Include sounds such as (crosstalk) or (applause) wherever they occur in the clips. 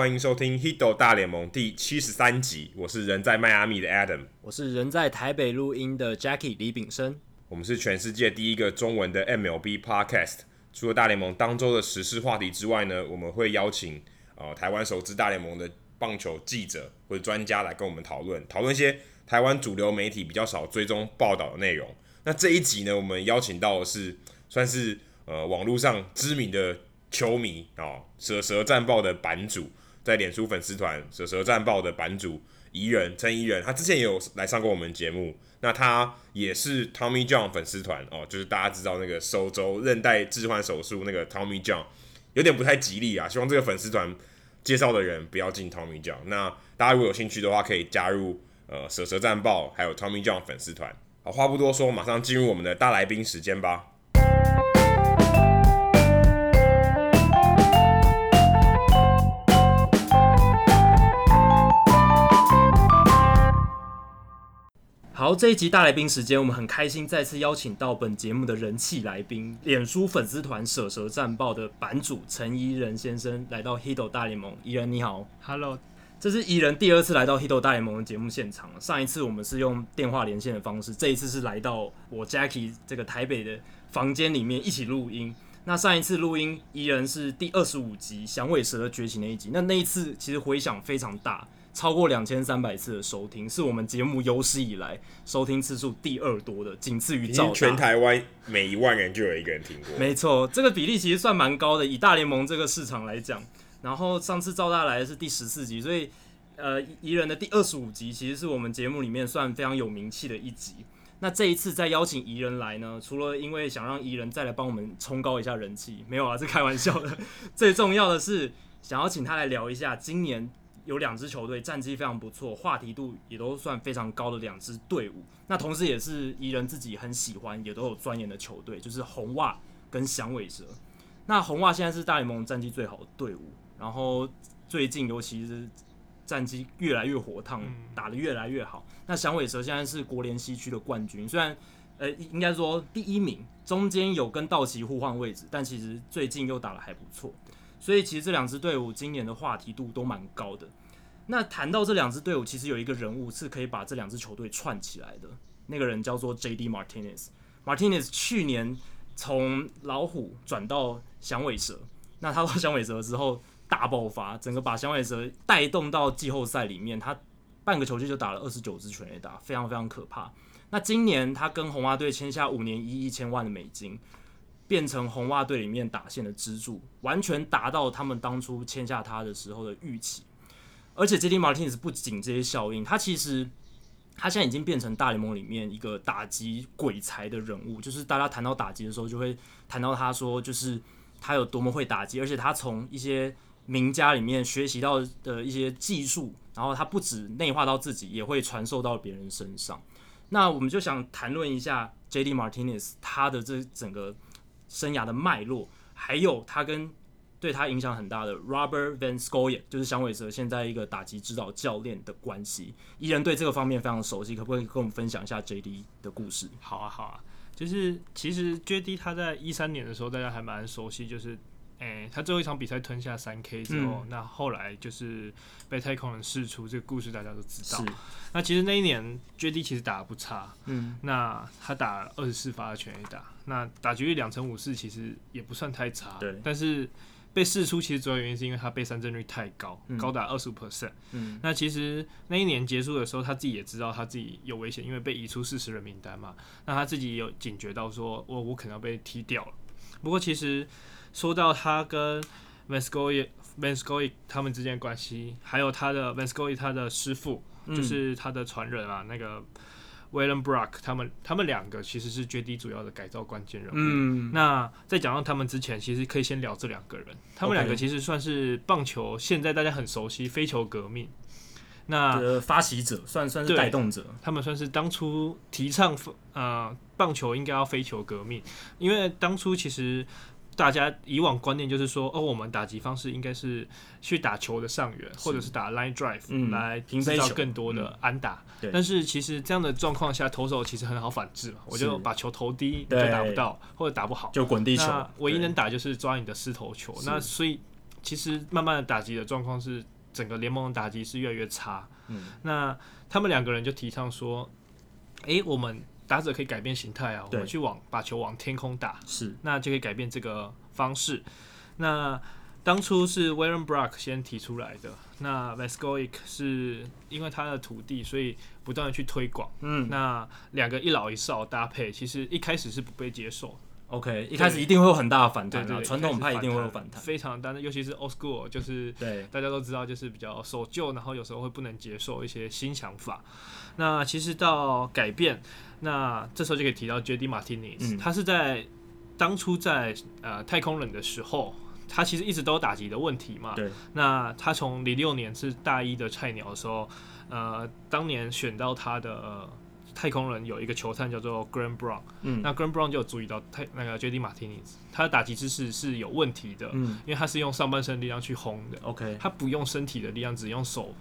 欢迎收听《Hito 大联盟》第七十三集。我是人在迈阿密的 Adam，我是人在台北录音的 Jackie 李炳生。我们是全世界第一个中文的 MLB Podcast。除了大联盟当周的时事话题之外呢，我们会邀请呃台湾首支大联盟的棒球记者或者专家来跟我们讨论，讨论一些台湾主流媒体比较少追踪报道的内容。那这一集呢，我们邀请到的是算是呃网络上知名的。球迷哦，蛇蛇战报的版主，在脸书粉丝团蛇蛇战报的版主怡人陈怡人，他之前也有来上过我们节目。那他也是 Tommy John 粉丝团哦，就是大家知道那个手肘韧带置换手术那个 Tommy John，有点不太吉利啊。希望这个粉丝团介绍的人不要进 Tommy John。那大家如果有兴趣的话，可以加入呃蛇蛇战报还有 Tommy John 粉丝团。好，话不多说，马上进入我们的大来宾时间吧。好，这一集大来宾时间，我们很开心再次邀请到本节目的人气来宾，脸书粉丝团舍蛇战报的版主陈怡仁先生来到 Hito 大联盟。怡人你好，Hello，这是怡人第二次来到 Hito 大联盟的节目现场。上一次我们是用电话连线的方式，这一次是来到我 Jackie 这个台北的房间里面一起录音。那上一次录音，怡人是第二十五集响尾蛇的崛起那一集，那那一次其实回响非常大。超过两千三百次的收听，是我们节目有史以来收听次数第二多的，仅次于赵大。全台湾每一万人就有一个人听过。没错，这个比例其实算蛮高的，以大联盟这个市场来讲。然后上次赵大来的是第十四集，所以呃，宜人的第二十五集其实是我们节目里面算非常有名气的一集。那这一次再邀请宜人来呢，除了因为想让宜人再来帮我们冲高一下人气，没有啊，是开玩笑的。(laughs) 最重要的是想要请他来聊一下今年。有两支球队战绩非常不错，话题度也都算非常高的两支队伍。那同时也是宜人自己很喜欢，也都有钻研的球队，就是红袜跟响尾蛇。那红袜现在是大联盟战绩最好的队伍，然后最近尤其是战绩越来越火烫，打得越来越好。那响尾蛇现在是国联西区的冠军，虽然呃应该说第一名，中间有跟道奇互换位置，但其实最近又打得还不错。所以其实这两支队伍今年的话题度都蛮高的。那谈到这两支队伍，其实有一个人物是可以把这两支球队串起来的，那个人叫做 J.D. Martinez。Martinez 去年从老虎转到响尾蛇，那他到响尾蛇之后大爆发，整个把响尾蛇带动到季后赛里面，他半个球季就打了二十九支全垒打，非常非常可怕。那今年他跟红袜队签下五年一亿一千万的美金。变成红袜队里面打线的支柱，完全达到他们当初签下他的时候的预期。而且，J.D. Martinez 不仅这些效应，他其实他现在已经变成大联盟里面一个打击鬼才的人物。就是大家谈到打击的时候，就会谈到他说，就是他有多么会打击，而且他从一些名家里面学习到的一些技术，然后他不止内化到自己，也会传授到别人身上。那我们就想谈论一下 J.D. Martinez 他的这整个。生涯的脉络，还有他跟对他影响很大的 Robert Van Scoyoc，就是响尾蛇现在一个打击指导教练的关系。宜人对这个方面非常熟悉，可不可以跟我们分享一下 JD 的故事？好啊，好啊，就是其实 JD 他在一三年的时候，大家还蛮熟悉，就是。诶、欸，他最后一场比赛吞下三 K 之后，嗯，那后来就是被太空人释出，这个故事大家都知道。那其实那一年 JD 其实打的不差，嗯，那他打二十四发的全垒打，那打局率两成五四，其实也不算太差。对，但是被释出其实主要原因是因为他被三振率太高，嗯，高达二十五 percent。嗯，那其实那一年结束的时候，他自己也知道他自己有危险，因为被移出四十人名单嘛。那他自己有警觉到说，我我可能要被踢掉了。不过其实。说到他跟 Van Scoyoc Van Scoyoc 他们之间的关系，还有他的 Van Scoyoc 他的师傅，嗯、就是他的传人啊，那个 Waylon Brock，他们他们两个其实是 JD 主要的改造关键人物。嗯，那在讲到他们之前，其实可以先聊这两个人。他们两个其实算是棒球现在大家很熟悉飞球革命，那发起者算算是带动者，他们算是当初提倡呃棒球应该要飞球革命，因为当初其实。大家以往观念就是说，哦，我们打击方式应该是去打球的上缘，或者是。打 line drive、嗯、来制造更多的安打、嗯。但是其实这样的状况下，投手其实很好反制嘛，我就把球投低，你就打不到，或者打不好，就滚地球。唯一能打就是抓你的失头球。那所以其实慢慢的打击的状况是整个联盟的打击是越来越差。嗯，那他们两个人就提倡说，诶、欸，我们打者可以改变形态啊，我们去往把球往天空打，是，那就可以改变这个方式。那当初是 w a r r e n Brock 先提出来的，那 Vescovic 是因为他的土地，所以不断的去推广。嗯，那两个一老一少搭配，其实一开始是不被接受。OK，一开始一定会有很大的反弹啊，传统派一定会有反弹，非常大。尤其是 Old School，就是对大家都知道，就是比较守旧，然后有时候会不能接受一些新想法。那其实到改变，那这时候就可以提到 JD Martinez，嗯，他是在当初在呃太空人的时候。他其实一直都有打击的问题嘛。对。那他从零六年是大一的菜鸟的时候，呃，当年选到他的、呃、太空人有一个球探叫做 Grant Brown。嗯。那 Grant Brown 就有注意到太那个 JD Martinez，他的打击姿势是有问题的。嗯。因为他是用上半身力量去轰的。OK。他不用身体的力量，只用手，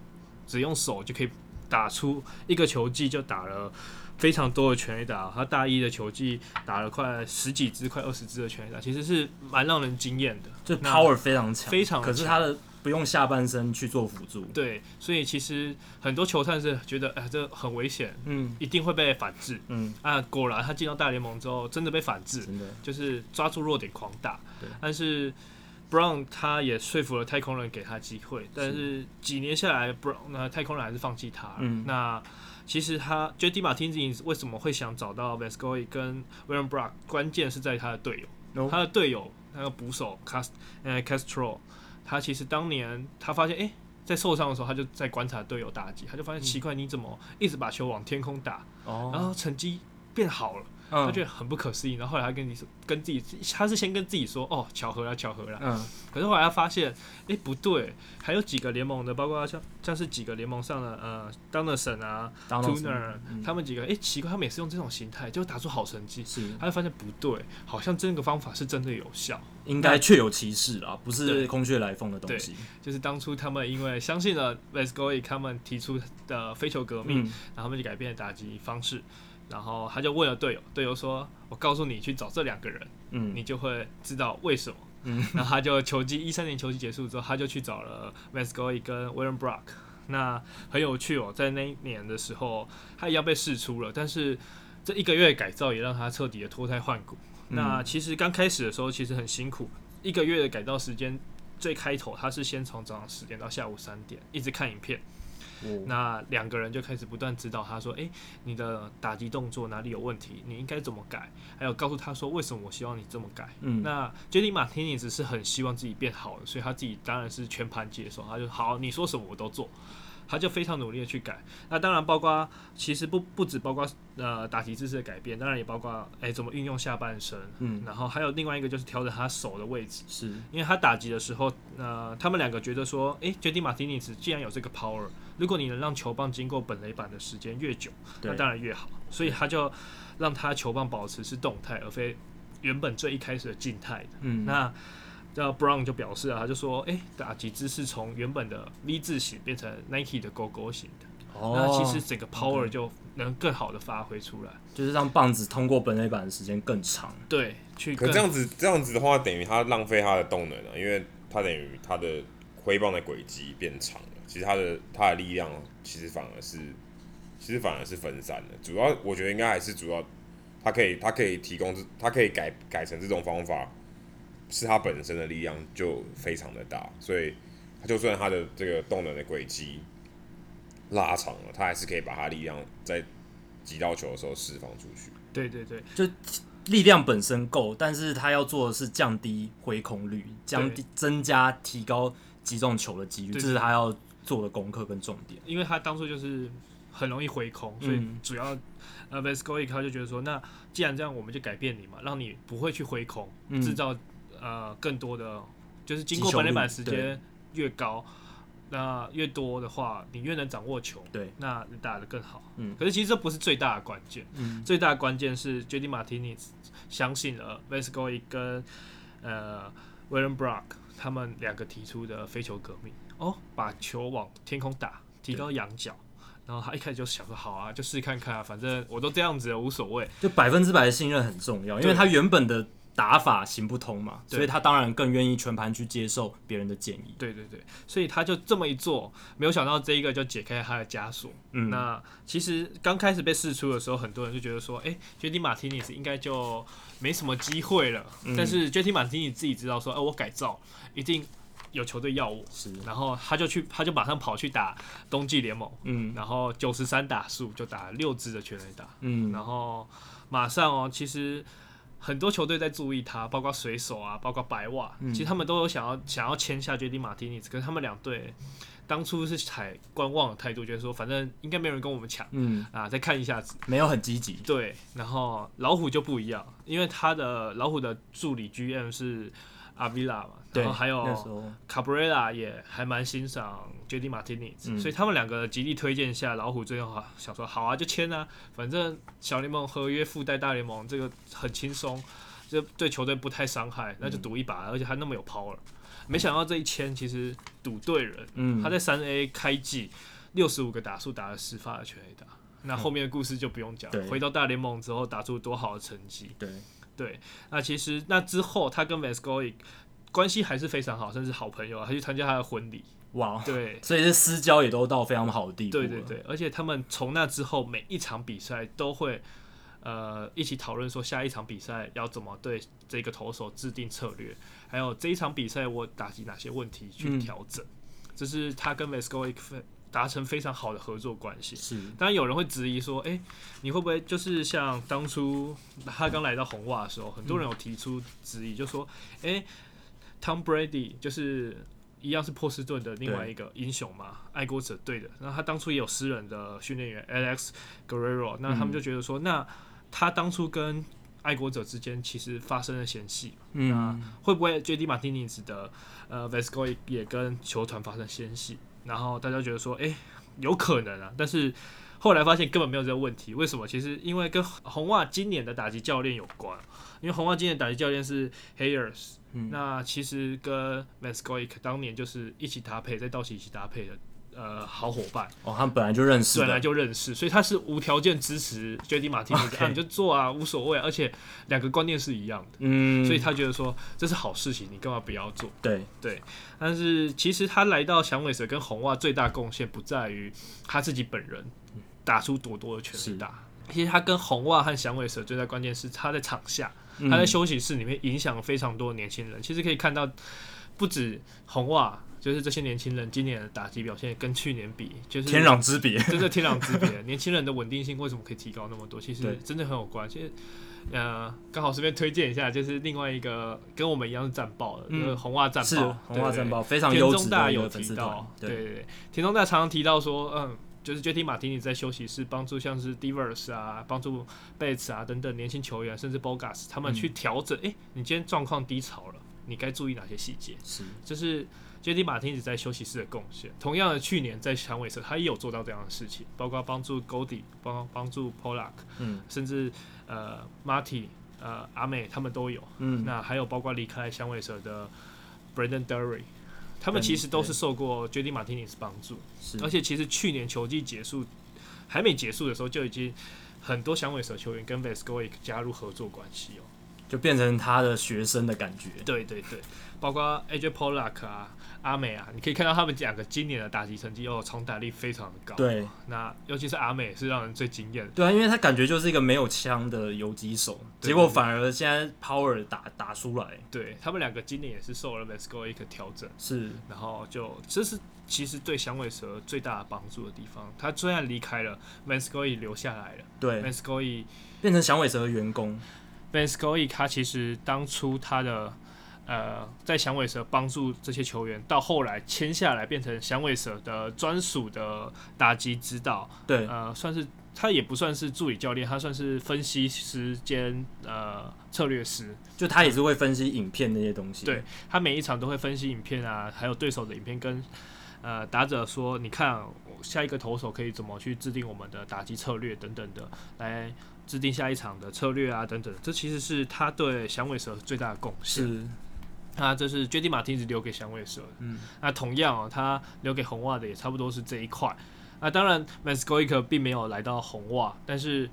只用手就可以打出一个球技，就打了。非常多的全垒打，他大一的球技打了快十几支、快二十支的全垒打，其实是蛮让人惊艳的。就 power 非常强，非常。可是他的不用下半身去做辅助。对，所以其实很多球探是觉得，哎，这很危险，嗯，一定会被反制，嗯啊，果然他进到大联盟之后，真的被反制，真的就是抓住弱点狂打。对，但是 Brown 他也说服了太空人给他机会，但是几年下来，Brown 那太空人还是放弃他。嗯，那。其实他 JD Martinez 为什么会想找到 Vescovi 跟 William Brock？关键是在他的队友.他的队友那个捕手 Cast 呃 Castro，他其实当年他发现哎、欸，在受伤的时候他就在观察队友打击，他就发现奇怪，你怎么一直把球往天空打，oh. 然后成绩变好了。他觉得很不可思议，然后后来他跟你说，跟自己，他是先跟自己说，哦，巧合了，巧合了。嗯。可是后来他发现，哎，不对，还有几个联盟的，包括像像是几个联盟上的，呃，Donaldson 啊，Tuner，他们几个，哎，奇怪，他们也是用这种形态，就打出好成绩。是。他就发现不对，好像这个方法是真的有效，应该确有其事啊，不是空穴来风的东西。就是当初他们因为相信了 Vescovi 他们提出的飞球革命，然后他们就改变了打击方式。然后他就问了队友，队友说：“我告诉你去找这两个人，嗯，你就会知道为什么。”嗯，(laughs) 然后他就球季一三年球季结束之后，他就去找了 Vescovi 跟 William Brock。那很有趣哦，在那一年的时候，他一样被试出了，但是这一个月改造也让他彻底的脱胎换骨。嗯，那其实刚开始的时候其实很辛苦，一个月的改造时间，最开头他是先从早上十点到下午三点一直看影片。那两个人就开始不断指导他说：“诶、欸，你的打击动作哪里有问题？你应该怎么改？还有告诉他说为什么我希望你这么改。嗯”那 JD Martinez 是很希望自己变好的，所以他自己当然是全盘接受。他就好，你说什么我都做。他就非常努力的去改。那当然包括其实不不止包括呃打击姿势的改变，当然也包括哎、欸、怎么运用下半身。嗯，然后还有另外一个就是调整他手的位置。是，因为他打击的时候，呃，他们两个觉得说，哎、欸、JD Martinez 既然有这个 power。如果你能让球棒经过本垒板的时间越久，那当然越好。所以他就让他球棒保持是动态，而非原本最一开始的静态的。嗯，那叫 Brown 就表示啊，他就说，哎、欸，打击姿势从原本的 V 字形变成 Nike 的勾勾型的。哦，那其实整个 power 就能更好的发挥出来，就是让棒子通过本垒板的时间更长。对，去可这样子这样子的话，等于他浪费他的动能了，因为他等于他的挥棒的轨迹变长。其实他的他的力量其实反而是，其实反而是分散的。主要我觉得应该还是主要，他可以他可以提供这他可以改改成这种方法，是他本身的力量就非常的大，所以他就算他的这个动能的轨迹拉长了，他还是可以把他力量在击到球的时候释放出去。对对对，就力量本身够，但是他要做的是降低回空率，降低增加提高击中球的几率，这是他要。做的功课跟重点，因为他当初就是很容易回空，所以主要、嗯、呃 Vescovi 他就觉得说，那既然这样，我们就改变你嘛，让你不会去回空，制、嗯、造呃更多的，就是经过本垒板时间越高，那越多的话，你越能掌握球，对，那你打得更好。嗯，可是其实这不是最大的关键，嗯，最大的关键是 JD Martinez 相信了 Vescovi 跟呃 William Brock 他们两个提出的非球革命。哦，把球往天空打，提高仰角，然后他一开始就想说好啊，就试看看啊，反正我都这样子了，无所谓。就百分之百的信任很重要，因为他原本的打法行不通嘛，所以他当然更愿意全盘去接受别人的建议。对对对，所以他就这么一做，没有想到这一个就解开他的枷锁。嗯，那其实刚开始被试出的时候，很多人就觉得说，哎，JD Martinez 应该就没什么机会了。嗯、但是 JD Martinez 自己知道说，哎、呃，我改造一定有球队要我。是，然后他就去，他就马上跑去打冬季联盟。嗯，然后九十三打数就打六支的全垒打。嗯，然后马上哦，其实。很多球队在注意他，包括水手啊，包括白袜，嗯、其实他们都有想要想要签下 JD Martinez，可是他们两队当初是采观望的态度，觉得说反正应该没有人跟我们抢，嗯啊，再看一下子，没有很积极。对，然后老虎就不一样，因为他的老虎的助理 GM 是。阿维拉嘛，然后还有卡布瑞拉也还蛮欣赏 JD Martinez，、嗯、所以他们两个极力推荐下，老虎最后想说好啊，就签啊，反正小联盟合约附带大联盟，这个很轻松，就对球队不太伤害，那就赌一把，嗯、而且还那么有 power。没想到这一签其实赌对人，嗯、他在三 A 开季六十五个打数打了十发的全垒打，那后面的故事就不用讲，嗯、回到大联盟之后打出多好的成绩。对。对，那其实那之后，他跟 Vascoix 关系还是非常好，甚至好朋友啊，他去参加他的婚礼。哇，对，所以这私交也都到非常好的地步。对对对，而且他们从那之后每一场比赛都会呃一起讨论说下一场比赛要怎么对这个投手制定策略，还有这一场比赛我打击哪些问题去调整，这、嗯、是他跟 Vascoix 达成非常好的合作关系。是，当然有人会质疑说，哎，你会不会就是像当初他刚来到红袜的时候，很多人有提出质疑，就说，哎，Tom Brady 就是一样是波士顿的另外一个英雄嘛，爱国者队的。然后他当初也有私人的训练员 Alex Guerrero，那他们就觉得说，那他当初跟爱国者之间其实发生了嫌隙，那会不会 JD Martinez 的呃 Vascoix 也跟球团发生嫌隙？然后大家觉得说，哎，有可能啊，但是后来发现根本没有这个问题。为什么？其实因为跟红袜今年的打击教练有关。因为红袜今年的打击教练是 Hayers，、嗯、那其实跟 v a s c o i c 当年就是一起搭配，在道奇一起搭配的。呃，好伙伴。哦，他们本来就认识，本来就认识，所以他是无条件支持 JD Martinez，啊，你就做啊，无所谓，而且两个观念是一样的，嗯，所以他觉得说这是好事情，你干嘛不要做？对。对，但是其实他来到响尾蛇跟红袜最大贡献不在于他自己本人打出多多的全垒打，其实他跟红袜和响尾蛇最大关键是他在场下，他在休息室里面影响了非常多年轻人，其实可以看到不止红袜。就是这些年轻人今年的打击表现跟去年比，就是天壤之别，真的天壤之别。(laughs) 年轻人的稳定性为什么可以提高那么多？其实真的很有关系。其实呃，刚好顺便推荐一下，就是另外一个跟我们一样是战报的，嗯、就是红袜战报。红袜战报非常优质。田中大有提到，对对对，田中大常常提到说，嗯，就是 JD Martinez 在休息室帮助像是 Divers 啊，帮助 Bates 啊等等年轻球员，甚至 Bogaerts 他们去调整。哎、嗯欸，你今天状况低潮了，你该注意哪些细节？是，就是。JD Martinez 在休息室的贡献，同样的，去年在响尾蛇他也有做到这样的事情，包括帮助 Goldie，帮帮助 Pollock，嗯，甚至呃 Marty，呃阿美他们都有，嗯，那还有包括离开响尾蛇的 Brandon Drury，他们其实都是受过 JD Martinez 帮助，是，而且其实去年球季结束还没结束的时候，就已经很多响尾蛇球员跟 Vasquez 加入合作关系哦，就变成他的学生的感觉，对对对，包括 AJ Pollock 啊。阿美啊，你可以看到他们两个今年的打击成绩哦，重打力非常的高。对，那尤其是阿美是让人最惊艳的。对啊，因为他感觉就是一个没有枪的游击手，结果反而现在 power 打打出来。对，他们两个今年也是受了 Vascoix 一个调整，是，然后就这是其实对响尾蛇最大的帮助的地方。他虽然离开了 Vanscoy，留下来了。对，Vanscoy 变成响尾蛇的员工。Vascoix 他其实当初他的。呃，在响尾蛇帮助这些球员，到后来签下来变成响尾蛇的专属的打击指导，对，呃，算是他也不算是助理教练，他算是分析师兼呃策略师，就他也是会分析影片那些东西，对，他每一场都会分析影片啊，还有对手的影片跟，跟呃打者说，你看下一个投手可以怎么去制定我们的打击策略等等的，来制定下一场的策略啊等等，这其实是他对响尾蛇最大的贡献。那这是 JD Martinez 留给响尾蛇的，嗯，那同样哦，他留给红袜的也差不多是这一块。那当然 Vascoix 并没有来到红袜，但是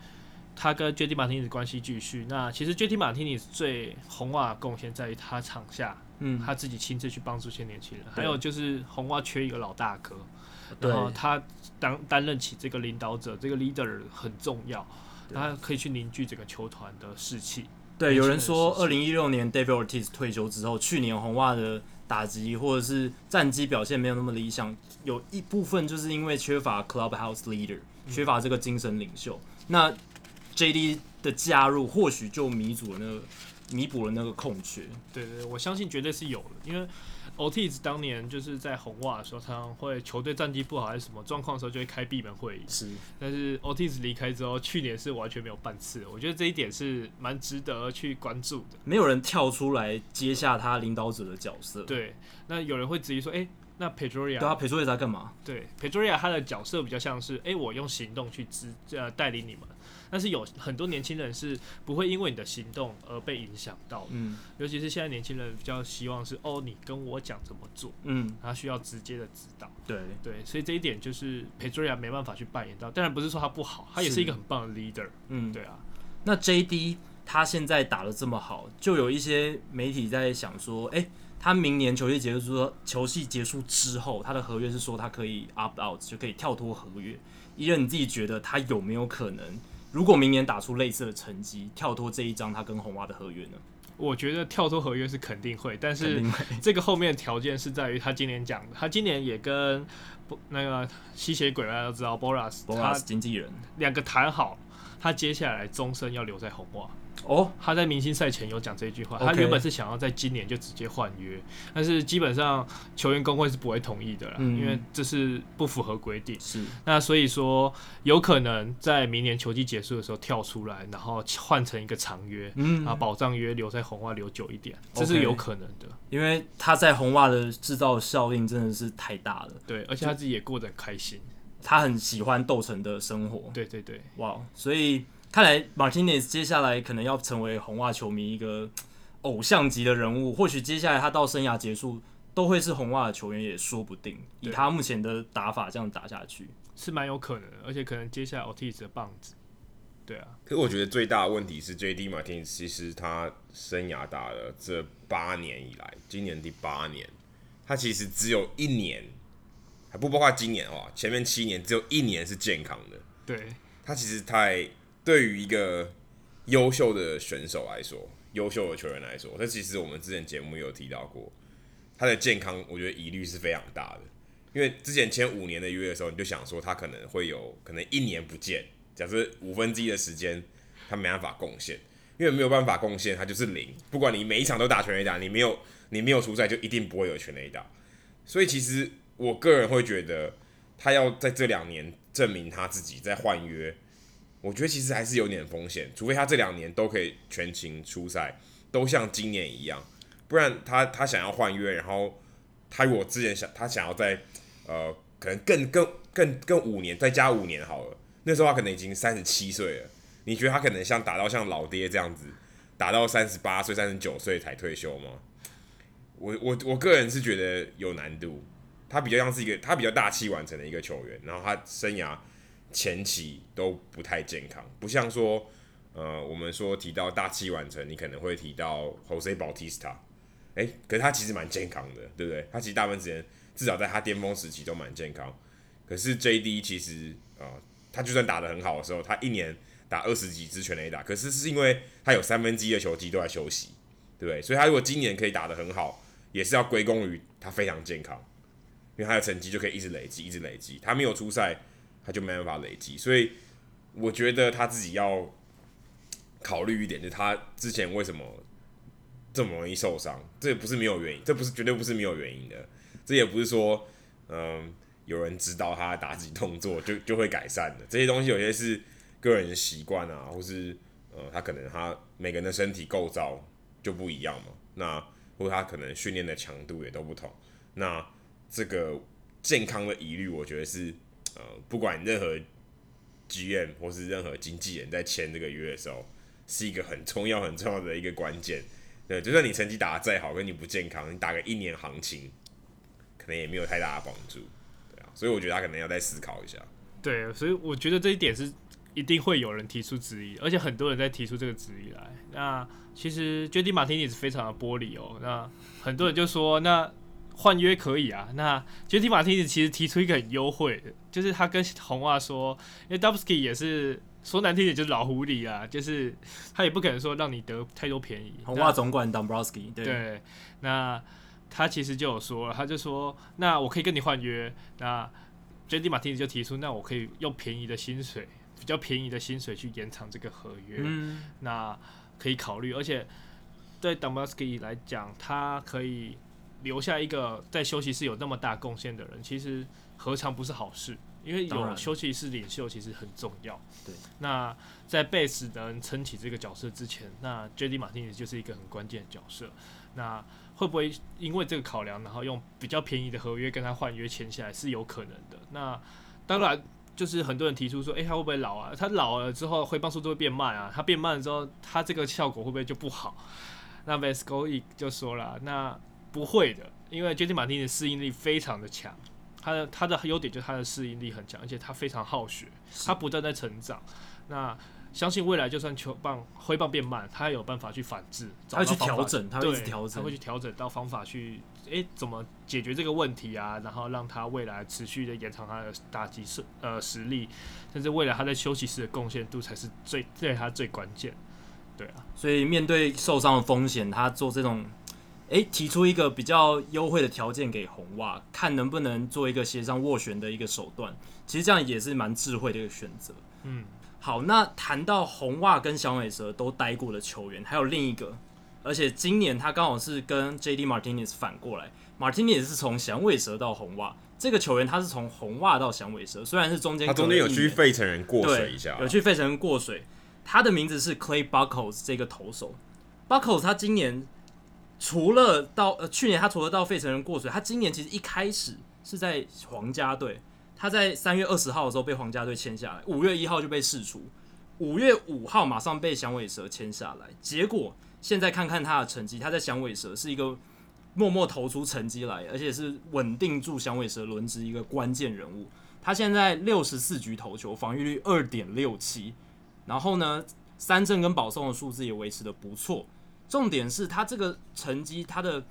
他跟 JD 马丁尼关系继续。那其实 JD 马丁尼最红袜贡献在于他场下，嗯，他自己亲自去帮助一些年轻人。还有就是红袜缺一个老大哥，然后他当担任起这个领导者，这个 leader 很重要，他可以去凝聚整个球团的士气。对，有人说二零一六年 David Ortiz 退休之后，去年红袜的打击或者是战绩表现没有那么理想，有一部分就是因为缺乏 clubhouse leader，缺乏这个精神领袖。嗯、那 JD 的加入或许就弥补了那个弥补了那个空缺。对，对对，我相信绝对是有的，因为 Ortiz 当年就是在红袜的时候，常常会球队战绩不好还是什么状况的时候，就会开闭门会议。是，但是 Ortiz 离开之后，去年是完全没有半次。我觉得这一点是蛮值得去关注的。没有人跳出来接下他领导者的角色。对，那有人会质疑说，哎、欸，那 Pedroia 对啊，Pedroia 在干嘛？对，Pedroia 他的角色比较像是，哎、欸，我用行动去支呃带领你们。但是有很多年轻人是不会因为你的行动而被影响到的，嗯，尤其是现在年轻人比较希望是哦，你跟我讲怎么做，嗯，他需要直接的指导，对。对，所以这一点就是 Pedroia 没办法去扮演到，当然不是说他不好，他也是一个很棒的 leader，嗯，对啊。那 JD 他现在打的这么好，就有一些媒体在想说，哎、欸，他明年球季结束说球季结束之后，他的合约是说他可以 opt out 就可以跳脱合约，伊人你自己觉得他有没有可能？如果明年打出类似的成绩，跳脱这一张他跟红袜的合约呢？我觉得跳脱合约是肯定会，但是这个后面的条件是在于他今年讲的，他今年也跟那个吸血鬼大家都知道，Boras，他经纪人两个谈好，他接下来终身要留在红袜。哦，他在明星赛前有讲这句话他原本是想要在今年就直接换约，但是基本上球员工会是不会同意的啦，嗯、因为这是不符合规定。是，那所以说有可能在明年球季结束的时候跳出来，然后换成一个长约，嗯，啊，保障约留在红袜留久一点，这是有可能的。因为他在红袜的制造效应真的是太大了，对，而且他自己也过得很开心，他很喜欢斗城的生活。对对对，哇，wow, 所以。看来 Martinez 接下来可能要成为红袜球迷一个偶像级的人物，或许接下来他到生涯结束都会是红袜的球员也说不定。以他目前的打法这样打下去是蛮有可能的，而且可能接下来 Ortiz 的棒子。对啊，可是我觉得最大的问题是 JD Martinez 其实他生涯打了这八年以来，今年第八年，他其实只有一年，还不包括今年哦，前面七年只有一年是健康的。对，他其实太。对于一个优秀的选手来说，优秀的球员来说，这其实我们之前节目有提到过，他的健康我觉得疑虑是非常大的。因为之前签五年的约的时候，你就想说他可能会有可能一年不见，假设五分之一的时间他没办法贡献，因为没有办法贡献，他就是零。不管你每一场都打全垒打，你没有你没有出赛，就一定不会有全垒打。所以其实我个人会觉得，他要在这两年证明他自己，再换约。我觉得其实还是有点风险，除非他这两年都可以全勤出赛，都像今年一样，不然他他想要换约，然后他如果之前想他想要在呃可能更更更更五年再加五年好了，那时候他可能已经三十七岁了，你觉得他可能像打到像老爹这样子，打到三十八岁、三十九岁才退休吗？我我我个人是觉得有难度，他比较像是一个他比较大器晚成的一个球员，然后他生涯。前期都不太健康，不像说，呃，我们说提到大器晚成，你可能会提到 Jose Bautista，哎、可是他其实蛮健康的，对不对？他其实大部分时间至少在他巅峰时期都蛮健康。可是 JD 其实啊、呃，他就算打得很好的时候，他一年打二十几支全垒打，可是是因为他有三分之一的球季都在休息，对不对？所以他如果今年可以打得很好，也是要归功于他非常健康，因为他的成绩就可以一直累积，一直累积。他没有出赛。他就没办法累积，所以我觉得他自己要考虑一点，就是他之前为什么这么容易受伤？这也不是没有原因，这不是绝对不是没有原因的。这也不是说，嗯，有人指导他打击动作就就会改善的。这些东西有些是个人习惯啊，或是呃，他可能他每个人的身体构造就不一样嘛。那或者他可能训练的强度也都不同。那这个健康的疑虑，我觉得是。呃，不管任何 GM 或是任何经纪人在签这个约的时候，是一个很重要、很重要的一个关键。对，就算你成绩打得再好，跟你不健康，你打个一年行情，可能也没有太大的帮助。对啊，所以我觉得他可能要再思考一下。对，所以我觉得这一点是一定会有人提出质疑，而且很多人在提出这个质疑来。那其实 JD Martinez 非常的玻璃哦，那很多人就说那换约可以啊。那 JD Martinez 其实提出一个很优惠的，就是他跟红袜说，因为 Dombrowski 也是说难听点就是老狐狸啊，就是他也不可能说让你得太多便宜。红袜总管 Dombrowski 对，对，那他其实就有说了，他就说那我可以跟你换约，那 JD Martinez 就提出那我可以用便宜的薪水。比较便宜的薪水去延长这个合约，嗯、那可以考虑。而且对 Dombrowski 来讲，他可以留下一个在休息室有那么大贡献的人，其实何尝不是好事？因为有休息室领袖其实很重要。对，那在贝斯能撑起这个角色之前，那 JD Martinez 就是一个很关键的角色。那会不会因为这个考量，然后用比较便宜的合约跟他换约签下来是有可能的？那当然。就是很多人提出说，诶、欸，他会不会老啊？他老了之后挥棒速度会变慢啊？他变慢了之后，他这个效果会不会就不好？那 Vescovi 就说了，那不会的，因为 JD Martinez 的适应力非常的强，他的他的优点就是他的适应力很强，而且他非常好学，他不断在成长。那相信未来就算球棒挥棒变慢，他有办法去反制，他会去调整，他会去调整，他会去调整到方法去。诶、欸，怎么解决这个问题啊？然后让他未来持续的延长他的打击实呃实力，甚至未来他在休息室的贡献度才是最对他最关键。对啊，所以面对受伤的风险，他做这种诶、欸、提出一个比较优惠的条件给红袜，看能不能做一个协商斡旋的一个手段。其实这样也是蛮智慧的一个选择。嗯，好，那谈到红袜跟响尾蛇都待过的球员，还有另一个。而且今年他刚好是跟 J.D. Martinez 反过来，Martinez 是从响尾蛇到红袜，这个球员他是从红袜到响尾蛇，虽然是中间他中间有去费城人过水一下，有去费城人过水。他的名字是 Clay Buckles 这个投手，Buchholz 他今年除了到呃去年他除了到费城人过水，他今年其实一开始是在皇家队，他在三月二十号的时候被皇家队签下来，五月一号就被释出，五月五号马上被响尾蛇签下来，结果。现在看看他的成绩，他在响尾蛇是一个默默投出成绩来，而且是稳定住响尾蛇轮值一个关键人物。他现在六十四局投球，防御率二点六七，然后呢，三振跟保送的数字也维持的不错。重点是他这个成绩，他的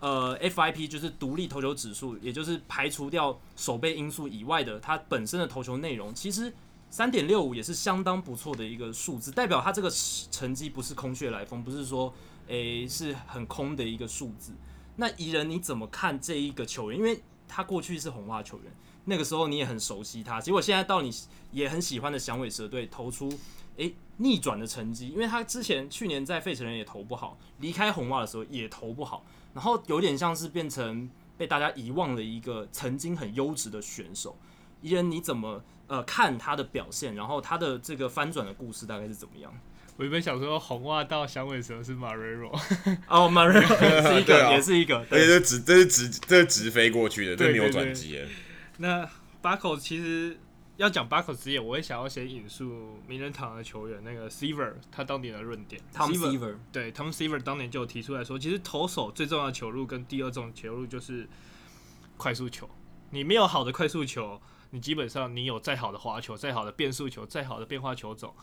呃 FIP 就是独立投球指数，也就是排除掉守备因素以外的他本身的投球内容，其实。三点六五也是相当不错的一个数字，代表他这个成绩不是空穴来风，不是说诶、是很空的一个数字。那宜人你怎么看这一个球员？因为他过去是红袜球员，那个时候你也很熟悉他，结果现在到你也很喜欢的响尾蛇队投出诶、欸、逆转的成绩，因为他之前去年在费城人也投不好，离开红袜的时候也投不好，然后有点像是变成被大家遗忘的一个曾经很优质的选手。伊人你怎么？呃，看他的表现，然后他的这个翻转的故事大概是怎么样？我原本想说红袜到响尾蛇是马瑞罗，(laughs) 哦，马瑞罗是一个，也是一个，而且这直这是直这是直飞过去的，这没有转机。那巴口其实要讲巴克职业，我也想要先引述名人堂的球员那个 Seaver 他当年的论点，Tom Seaver 对，Tom Seaver 当年就有提出来说，其实投手最重要的球路跟第二种球路就是快速球，你没有好的快速球。你基本上，你有再好的滑球、再好的变速球、再好的变化球种，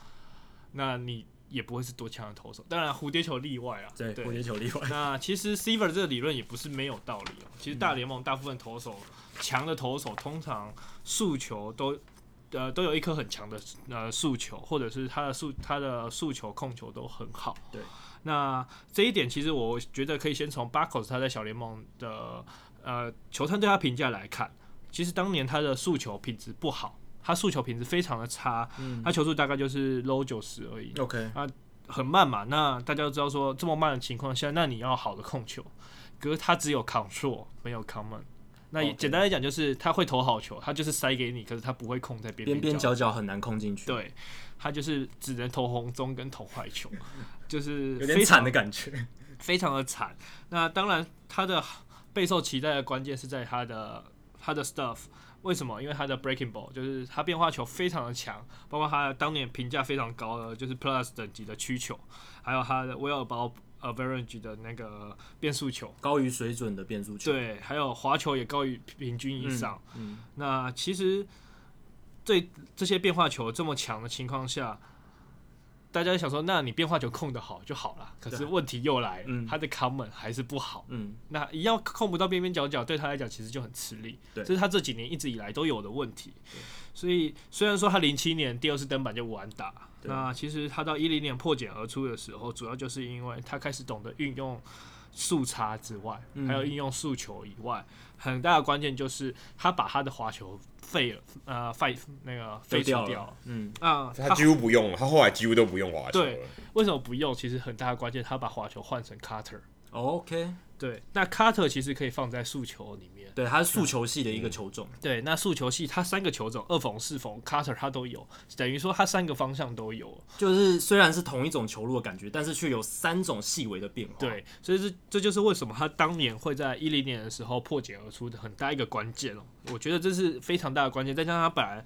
那你也不会是多强的投手。当然，蝴蝶球例外啊。对，蝴蝶球例外。那其实 Seaver 这个理论也不是没有道理哦。其实大联盟大部分投手，强、嗯、的投手通常速球都呃都有一颗很强的呃诉求，或者是他的诉他的诉求控球都很好。对。那这一点其实我觉得可以先从 Buchholz 他在小联盟的呃球探对他评价来看。其实当年他的诉求品质不好，他诉求品质非常的差，嗯、他球速大概就是 low 九十而已。OK，啊，很慢嘛。那大家都知道说这么慢的情况下，那你要好的控球，可是他只有 control 没有 command。那简单来讲就是他会投好球，他就是塞给你，可是他不会控在边边边角角很难控进去。对，他就是只能投红中跟投坏球，就是 (laughs) 有点惨的感觉，(laughs) 非常的惨。那当然他的备受期待的关键是在他的。他的 stuff 为什么？因为他的 breaking ball 就是他变化球非常的强，包括他当年评价非常高的就是 plus 等级的曲球，还有他的 well above average 的那个变速球，高于水准的变速球。对，还有滑球也高于平均以上。嗯，嗯，那其实这这些变化球这么强的情况下，大家想说，那你变化球控的好就好了。可是问题又来了，嗯、他的 common 还是不好。嗯，那一样控不到边边角角，对他来讲其实就很吃力。对，这是他这几年一直以来都有的问题。所以虽然说他零七年第二次登板就无安打，那其实他到一零年破茧而出的时候，主要就是因为他开始懂得运用速差之外，还有运用速球以外。很大的关键就是他把他的滑球废了，呃，废那个废掉了，嗯啊，他几乎不用了，他后来几乎都不用滑球了。对，为什么不用？其实很大的关键，他把滑球换成 cutter。OK。对，那 cutter 其实可以放在速球里面。对，他是速球系的一个球种。嗯、对，那速球系他三个球种，二缝、四缝、cutter 它都有，等于说他三个方向都有。就是虽然是同一种球路的感觉，但是却有三种细微的变化。对，所以这这就是为什么他当年会在一零年的时候破茧而出的很大一个关键哦。我觉得这是非常大的关键，再加上他本来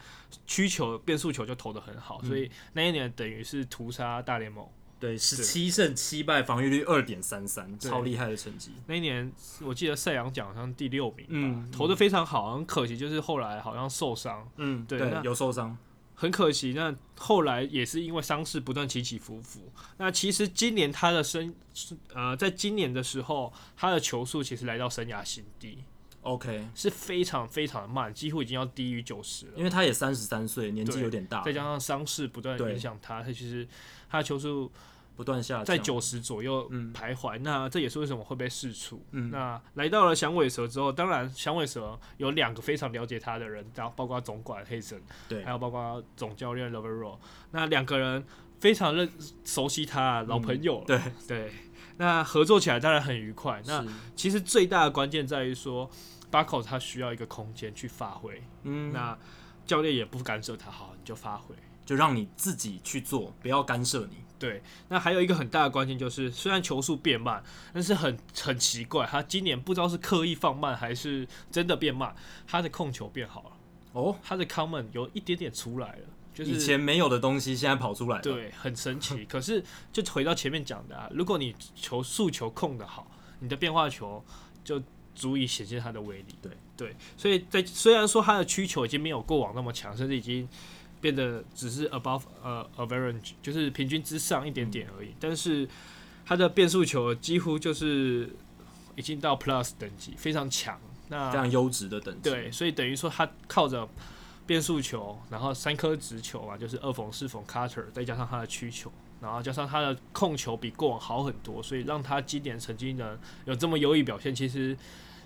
曲球变速球就投的很好，嗯、所以那一年等于是屠杀大联盟。对，十七胜七败，防御率二点三三，超厉害的成绩。那一年我记得赛扬奖好像第六名，嗯，投的非常好，很可惜就是后来好像受伤，嗯，对，对有受伤，很可惜。那后来也是因为伤势不断起起伏伏。那其实今年他的生，呃，在今年的时候，他的球速其实来到生涯新低，OK，是非常非常的慢，几乎已经要低于九十了。因为他也三十三岁，年纪有点大，再加上伤势不断影响他，他其实。他的球速不断下降，在九十左右徘徊。嗯、那这也是为什么会被释出。嗯、那来到了响尾蛇之后，当然响尾蛇有两个非常了解他的人，然后包括总管黑森，对，还有包括总教练 Lovero。那两个人非常认熟悉他，老朋友。嗯、对对，那合作起来当然很愉快。那其实最大的关键在于说，Buckles 他需要一个空间去发挥。嗯，那教练也不干涉他，好，你就发挥。就让你自己去做，不要干涉你。对，那还有一个很大的关键就是，虽然球速变慢，但是很很奇怪，他今年不知道是刻意放慢还是真的变慢，他的控球变好了。哦，他的 common 有一点点出来了，就是以前没有的东西现在跑出来了。对，很神奇。可是就回到前面讲的啊，如果你球速球控得好，你的变化球就足以显现它的威力。对对，所以在虽然说他的曲球已经没有过往那么强，甚至已经。变得只是 above 呃、uh, average，就是平均之上一点点而已。嗯、但是他的变速球几乎就是已经到 plus 等级，非常强，那非常优质的等级。对，所以等于说他靠着变速球，然后三颗直球啊，就是二缝四缝 cutter，再加上他的曲球，然后加上他的控球比过往好很多，所以让他今年成绩呢有这么优异表现，其实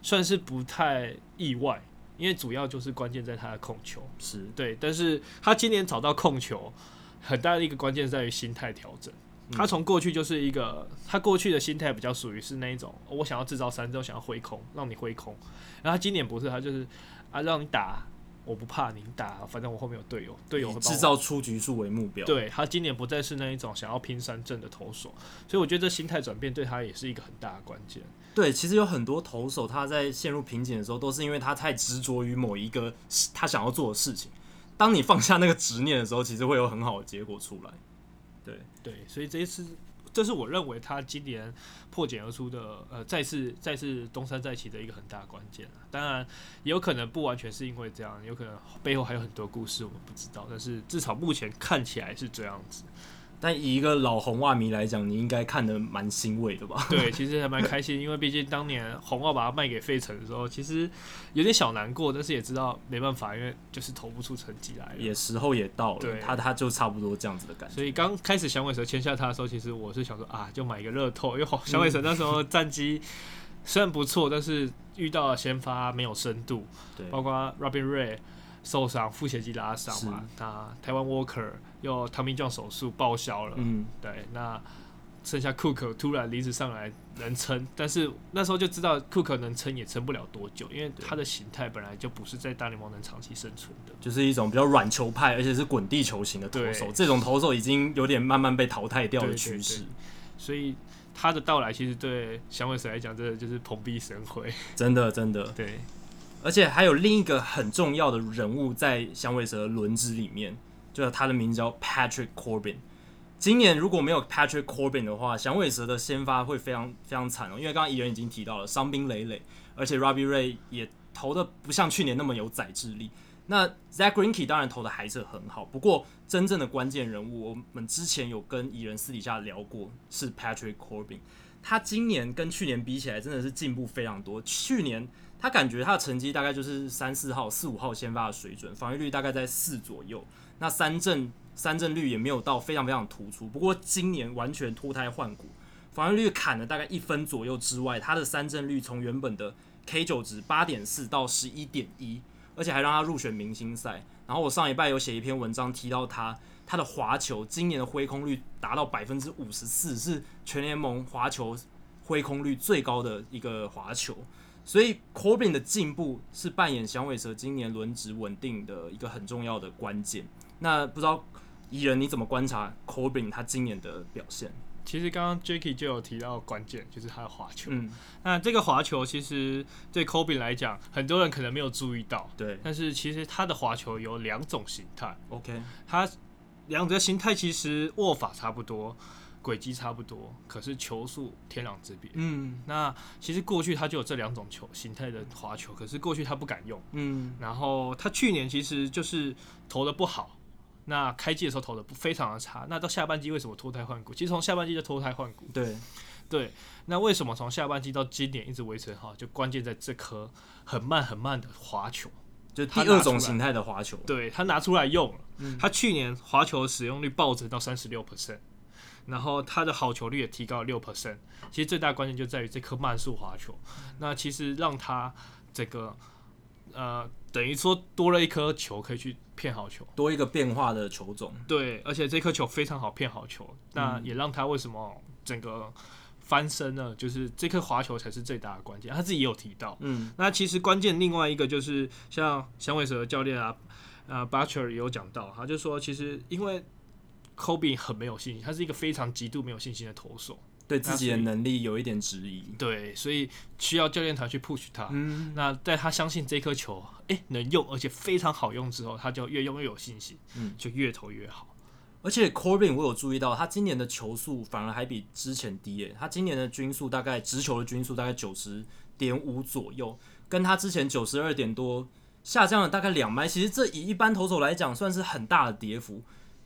算是不太意外。因为主要就是关键在他的控球，是对，但是他今年找到控球很大的一个关键在于心态调整。嗯、他从过去就是一个，他过去的心态比较属于是那一种，我想要制造三振，想要挥空，让你挥空。然后他今年不是，他就是啊，让你打。我不怕你打，反正我后面有队友，队友制造出局数为目标。对，他今年不再是那一种想要拼三振的投手，所以我觉得这心态转变对他也是一个很大的关键。对，其实有很多投手他在陷入瓶颈的时候，都是因为他太执着于某一个他想要做的事情。当你放下那个执念的时候，其实会有很好的结果出来。对对，所以这一次。这是我认为他今年破茧而出的，呃，再次再次东山再起的一个很大关键。当然，也有可能不完全是因为这样，有可能背后还有很多故事我们不知道。但是至少目前看起来是这样子。但以一个老红袜迷来讲，你应该看得蛮欣慰的吧？对，其实还蛮开心，因为毕竟当年红袜把它卖给费城的时候，其实有点小难过，但是也知道没办法，因为就是投不出成绩来了。也时候也到了，对他他就差不多这样子的感觉。所以刚开始响尾蛇签下他的时候，其实我是想说啊，就买一个乐透，因为响尾蛇那时候战绩虽然不错，但是遇到了先发没有深度，对，包括 Robin Ray。受伤，腹斜肌拉伤嘛？是那台湾 Walker 又 Tommy John 手术报销了。嗯，对，那剩下 Cook 突然离职上来能撑，但是那时候就知道 Cook 能撑也撑不了多久，因为他的形态本来就不是在大联盟能长期生存的，就是一种比较软球派，而且是滚地球型的投手。对这种投手已经有点慢慢被淘汰掉的趋势，所以他的到来其实对响尾蛇来讲，真的就是蓬荜生辉。真的，真的，对。而且还有另一个很重要的人物在响尾蛇轮值里面，就是他的名字叫 Patrick Corbin。今年如果没有 Patrick Corbin 的话，响尾蛇的先发会非常非常惨哦。因为刚刚蚁人已经提到了伤兵累累，而且 Robbie Ray 也投的不像去年那么有宰制力。那 Zach Greinke 当然投的还是很好，不过真正的关键人物，我们之前有跟蚁人私底下聊过，是 Patrick Corbin。他今年跟去年比起来，真的是进步非常多。去年他感觉他的成绩大概就是三四号、四五号先发的水准，防御率大概在四左右。那三振三振率也没有到非常非常突出。不过今年完全脱胎换骨，防御率砍了大概一分左右之外，他的三振率从原本的 K 九值八点四到十一点一。而且还让他入选明星赛。然后我上礼拜有写一篇文章提到他，他的滑球今年的挥空率达到百分之五十四，是全联盟滑球挥空率最高的一个滑球。所以 Corbin 的进步是扮演响尾蛇今年轮值稳定的一个很重要的关键。那不知道蚁人你怎么观察 Corbin 他今年的表现？其实刚刚 Jacky 就有提到关键，就是他的滑球。嗯，那这个滑球其实对 Corbin 来讲，很多人可能没有注意到。对，但是其实他的滑球有两种形态。OK，他两个形态其实握法差不多，轨迹差不多，可是球速天壤之别。嗯，那其实过去他就有这两种球形态的滑球，可是过去他不敢用。嗯，然后他去年其实就是投的不好。那开季的时候投的不非常的差，那到下半季为什么脱胎换骨？其实从下半季就脱胎换骨。对，对，那为什么从下半季到今年一直维持好？就关键在这颗很慢很慢的滑球，就第二种形态的滑球。对，他拿出来用了，嗯、他去年滑球使用率暴增到三十六 percent，然后他的好球率也提高了六 percent。其实最大关键就在于这颗慢速滑球，那其实让他这个呃。等于说多了一颗球可以去骗好球，多一个变化的球种。对，而且这颗球非常好骗好球，那也让他为什么整个翻身呢？就是这颗滑球才是最大的关键。他自己也有提到，嗯，那其实关键另外一个就是像响尾蛇的教练啊，呃，Butcher 也有讲到，他就说其实因为 Corbin 很没有信心，他是一个非常极度没有信心的投手。对自己的能力有一点质疑，对，所以需要教练团去 push 他。嗯，那在他相信这颗球，诶能用，而且非常好用之后，他就越用越有信心，嗯，就越投越好。而且 Corbin 我有注意到，他今年的球速反而还比之前低耶。他今年的均速大概直球的均速大概九十点五左右，跟他之前九十二点多下降了大概两迈。其实这以一般投手来讲，算是很大的跌幅。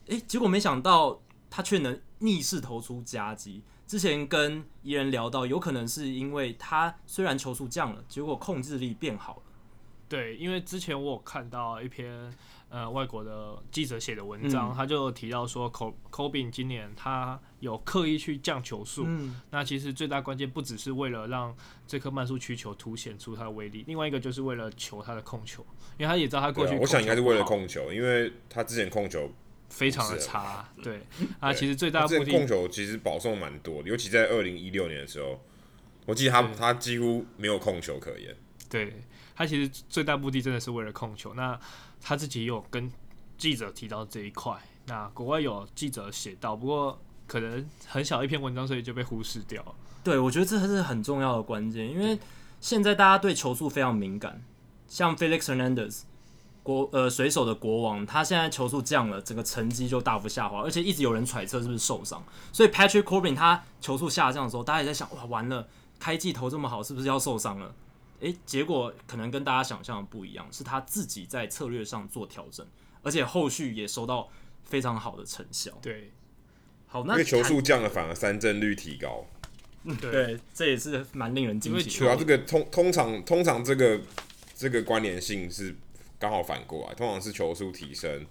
诶，结果没想到他却能逆势投出夹击。之前跟伊人聊到，有可能是因为他虽然球速降了，结果控制力变好了。对，因为之前我有看到一篇呃外国的记者写的文章，嗯、他就提到说，Corbin 今年他有刻意去降球速。嗯，那其实最大关键不只是为了让这颗慢速曲球凸显出它的威力，另外一个就是为了求他的控球，因为他也知道他过去、啊、我想应该是为了控球，因为他之前控球。非常的差，(laughs) 对啊，其实最大的目的控球其实保送蛮多的，尤其在二零一六年的时候，我记得他他几乎没有控球可言。对，他其实最大目的真的是为了控球。那他自己也有跟记者提到这一块，那国外有记者写到，不过可能很小一篇文章，所以就被忽视掉了。对，我觉得这还是很重要的关键，因为现在大家对球速非常敏感，像 Felix Hernandez。国呃水手的国王，他现在球速降了，整个成绩就大幅下滑，而且一直有人揣测是不是受伤。所以 Patrick Corbin 他球速下降的时候，大家也在想，哇，完了，开季投这么好，是不是要受伤了？诶，结果可能跟大家想象的不一样，是他自己在策略上做调整，而且后续也收到非常好的成效。对，好，那因为球速降了，反而三振率提高。嗯，对，这也是蛮令人惊喜的。主要这个通通常通常这个这个关联性是。刚好反过来，通常是球速提升，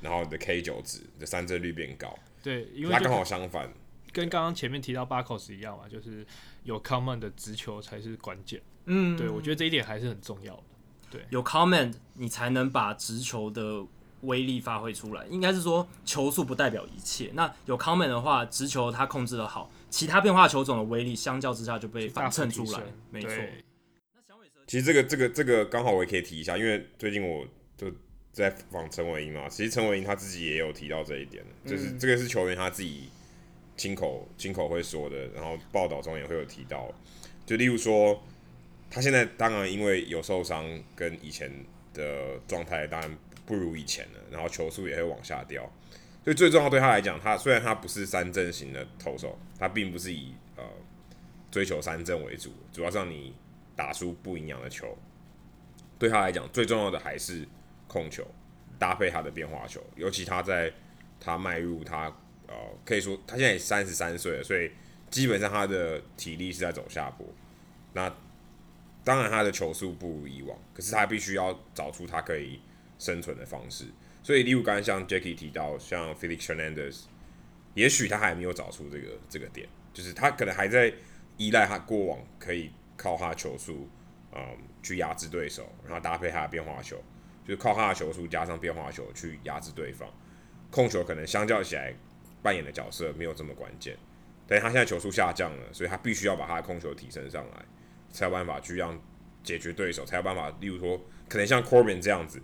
然后你的 K 九值的三振率变高。对，因为它刚好相反，跟刚刚前面提到 Buckles 一样嘛，就是有 command 的直球才是关键。嗯，对，我觉得这一点还是很重要的。对，有 command 你才能把直球的威力发挥出来。应该是说球速不代表一切，那有 command 的话，直球它控制的好，其他变化球种的威力相较之下就被反衬出来。没错。其实这个这个这个刚好我也可以提一下，因为最近我就在访陈伟英嘛。其实陈伟英他自己也有提到这一点，就是这个是球员他自己亲口亲口会说的，然后报道中也会有提到。就例如说，他现在当然因为有受伤，跟以前的状态当然不如以前了，然后球速也会往下掉。所以最重要对他来讲，他虽然他不是三振型的投手，他并不是以呃追求三振为主，主要是让你。打出不营养的球，对他来讲最重要的还是控球，搭配他的变化球，尤其他在他迈入他呃，可以说他现在三十三岁了，所以基本上他的体力是在走下坡。那当然他的球速不如以往，可是他必须要找出他可以生存的方式。所以例如刚才像 Jackie 提到，像 Felix Hernandez，也许他还没有找出这个这个点，就是他可能还在依赖他过往可以靠他球速，嗯，去压制对手，然后搭配他的变化球。就是靠他的球速加上变化球去压制对方，控球可能相较起来扮演的角色没有这么关键，但是他现在球速下降了，所以他必须要把他的控球提升上来，才有办法去让解决对手，才有办法，例如说可能像 Corbin 这样子，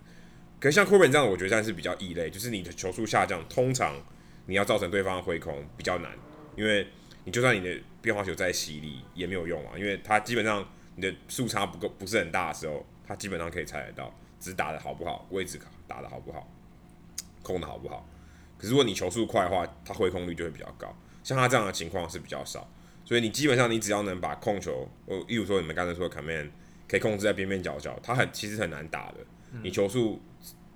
可是像 Corbin 这样，我觉得算是比较异类，就是你的球速下降，通常你要造成对方的挥空比较难，因为你就算你的变化球再犀利也没有用啊，因为他基本上你的速差不够不是很大的时候，他基本上可以猜得到。只打的好不好，位置打的好不好，控的好不好。可是如果你球速快的话，它挥空率就会比较高。像他这样的情况是比较少，所以你基本上你只要能把控球，哦，例如说你们刚才说的 command 可以控制在边边角角，它很其实很难打的。你球速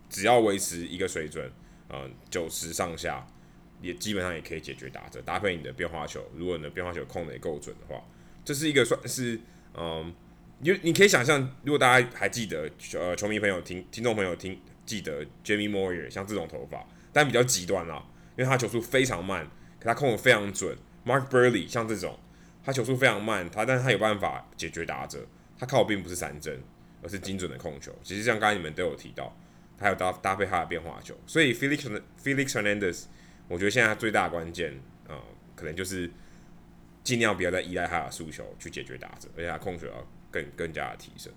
只要维持一个水准，嗯，九十上下，也基本上也可以解决打者。搭配你的变化球，如果你的变化球控的也够准的话，这是一个算是嗯。你你可以想象，如果大家还记得，呃，球迷朋友听、听众朋友听记得，Jamie Moyer 像这种头发，但比较极端啦，因为他球速非常慢，可他控的非常准。Mark Burley 像这种，他球速非常慢，他但是他有办法解决打者，他靠的并不是三针，而是精准的控球。其实像刚才你们都有提到，他有搭搭配他的变化球，所以 Felix Felix Hernandez，我觉得现在最大的关键，呃，可能就是尽量不要再依赖他的诉求去解决打者，而且他控球要。更更加的提升。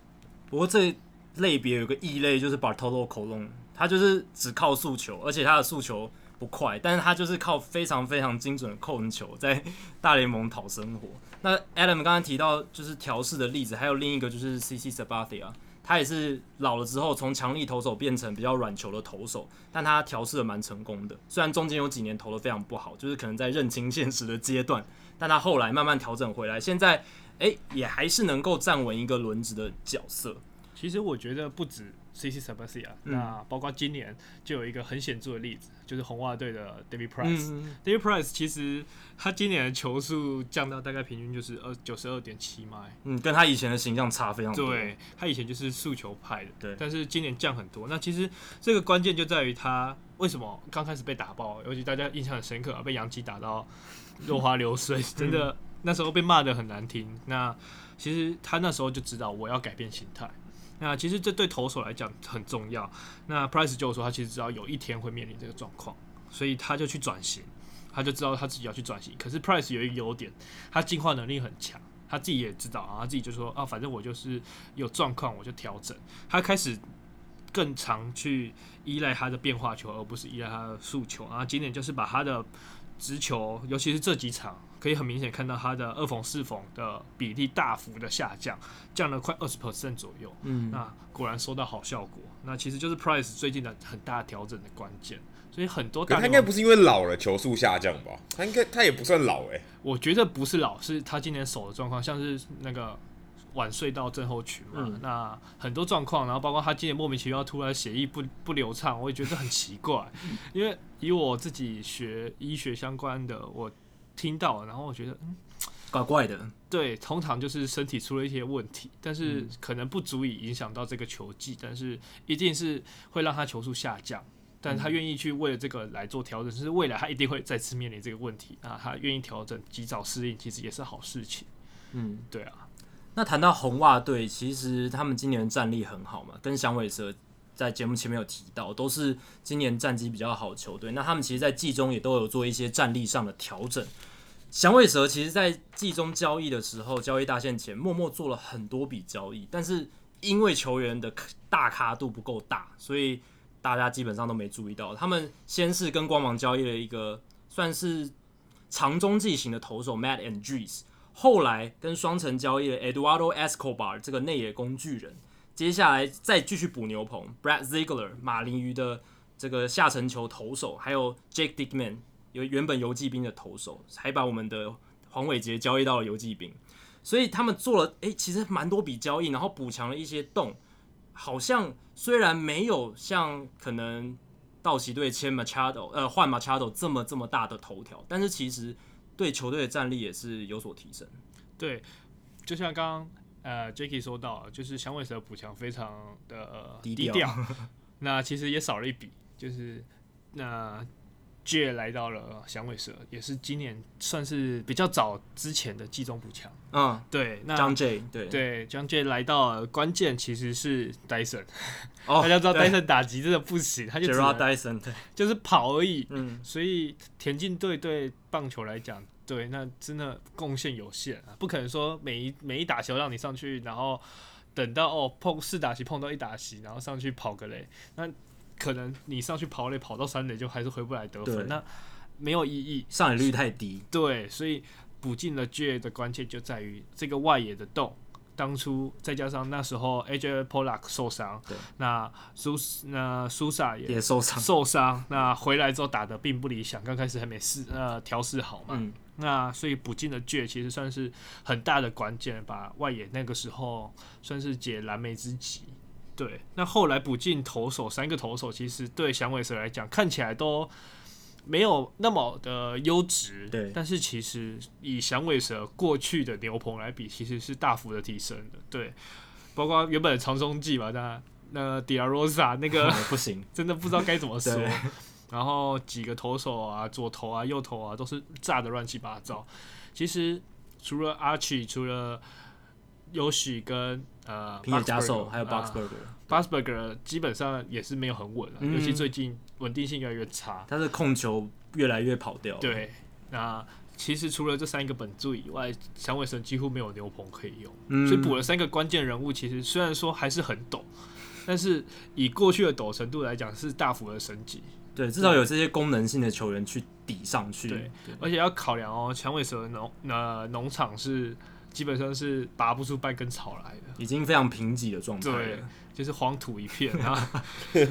不过这类别有个异类，就是 Bartolo Colon，他就是只靠诉求，而且他的诉求不快，但是他就是靠非常非常精准的控球，在大联盟讨生活。那 Adam 刚刚提到就是调试的例子，还有另一个就是 CC Sabathia，他也是老了之后从强力投手变成比较软球的投手，但他调试的蛮成功的。虽然中间有几年投的非常不好，就是可能在认清现实的阶段，但他后来慢慢调整回来，现在。哎、也还是能够站稳一个轮值的角色。其实我觉得不止 CC Sabathia，那包括今年就有一个很显著的例子，就是红袜队的 David Price。嗯、David Price 其实他今年的球速降到大概平均就是二九十二点七迈，嗯，跟他以前的形象差非常多。对，他以前就是速球派的，对，但是今年降很多。那其实这个关键就在于他为什么刚开始被打爆，尤其大家印象很深刻啊，被洋基打到落花流水，真的。那时候被骂的很难听，那其实他那时候就知道我要改变形态。那其实这对投手来讲很重要。那 Price 就说他其实知道有一天会面临这个状况，所以他就去转型，他就知道他自己要去转型。可是 Price 有一个优点，他进化能力很强，他自己也知道啊，他自己就说啊，反正我就是有状况我就调整。他开始更常去依赖他的变化球，而不是依赖他的速球。啊今年就是把他的直球，尤其是这几场。可以很明显看到他的二缝四缝的比例大幅的下降，降了快二十 percent 左右。嗯，那果然收到好效果。那其实就是 Price 最近的很大调整的关键。所以很多，他应该不是因为老了球速下降吧？他应该他也不算老诶、欸。我觉得不是老，是他今年手的状况，像是那个晚睡到症候群嘛。嗯、那很多状况，然后包括他今年莫名其妙突然血液不不流畅，我也觉得很奇怪。因为以我自己学医学相关的，我。听到，然后我觉得嗯，怪怪的。对，通常就是身体出了一些问题，但是可能不足以影响到这个球技，但是一定是会让他球速下降。但他愿意去为了这个来做调整，就是未来他一定会再次面临这个问题啊。他愿意调整，及早适应，其实也是好事情。嗯，对啊。那谈到红袜队，其实他们今年的战力很好嘛，跟响尾蛇。在节目前面有提到，都是今年战绩比较好的球队。那他们其实，在季中也都有做一些战力上的调整。响尾蛇其实，在季中交易的时候，交易大限前，默默做了很多笔交易，但是因为球员的大咖度不够大，所以大家基本上都没注意到。他们先是跟光芒交易了一个算是长中继型的投手 Matt Andrees，后来跟双城交易了 Eduardo Escobar 这个内野工具人。接下来再继续补牛棚，Brad Ziegler 马林鱼的这个下沉球投手，还有 Jake Dickman 有原本游骑兵的投手，还把我们的黄伟杰交易到了游骑兵，所以他们做了诶、欸，其实蛮多笔交易，然后补强了一些洞，好像虽然没有像可能道奇队签 Machado 呃换 Machado 这么这么大的头条，但是其实对球队的战力也是有所提升。对，就像刚刚呃 Jacky 说到，就是响尾蛇补强非常的、呃、低调，(laughs) 那其实也少了一笔，就是那。J 来到了响尾蛇，也是今年算是比较早之前的季中补强。嗯，对，那 Jon Jay 对对 Jon Jay 来到了，关键其实是 Dyson。哦，(laughs) 大家知道 Dyson 打击真的不行，他就 Jarrod Dyson 对，(laughs) 就是跑而已。嗯，所以田径队对棒球来讲，对，那真的贡献有限啊，不可能说每一每一打球让你上去，然后等到哦碰四打席碰到一打席，然后上去跑个雷，那。可能你上去跑垒跑到三垒就还是回不来得分，那没有意义，上垒率太低。对，所以补进了 J 的关键就在于这个外野的洞。当初再加上那时候 AJ Pollock 受伤，那苏那苏萨也也受伤，受伤。那回来之后打的并不理想，刚开始还没试呃调试好嘛。嗯、那所以补进了 J 其实算是很大的关键，把外野那个时候算是解燃眉之急。对，那后来补进投手三个投手，其实对响尾蛇来讲看起来都没有那么的优质。对，但是其实以响尾蛇过去的牛棚来比，其实是大幅的提升的。对，包括原本的长中继吧，那那 De La Rosa 那个 (laughs) 不行，真的不知道该怎么说。然后几个投手啊，左投啊，右投啊，都是炸的乱七八糟。其实除了 Archie，除了优许跟呃，平野加寿还有 Boxberger，Boxberger、呃、基本上也是没有很稳了，嗯、尤其最近稳定性越来越差，他的控球越来越跑掉。对，那其实除了这三个本柱以外，响尾蛇几乎没有牛棚可以用，嗯、所以补了三个关键人物，其实虽然说还是很抖，(laughs) 但是以过去的抖程度来讲，是大幅的升级。对，至少有这些功能性的球员去抵上去。而且要考量哦，响尾蛇农呃农场是。基本上是拔不出半根草来的，已经非常贫瘠的状态了。对，就是黄土一片啊！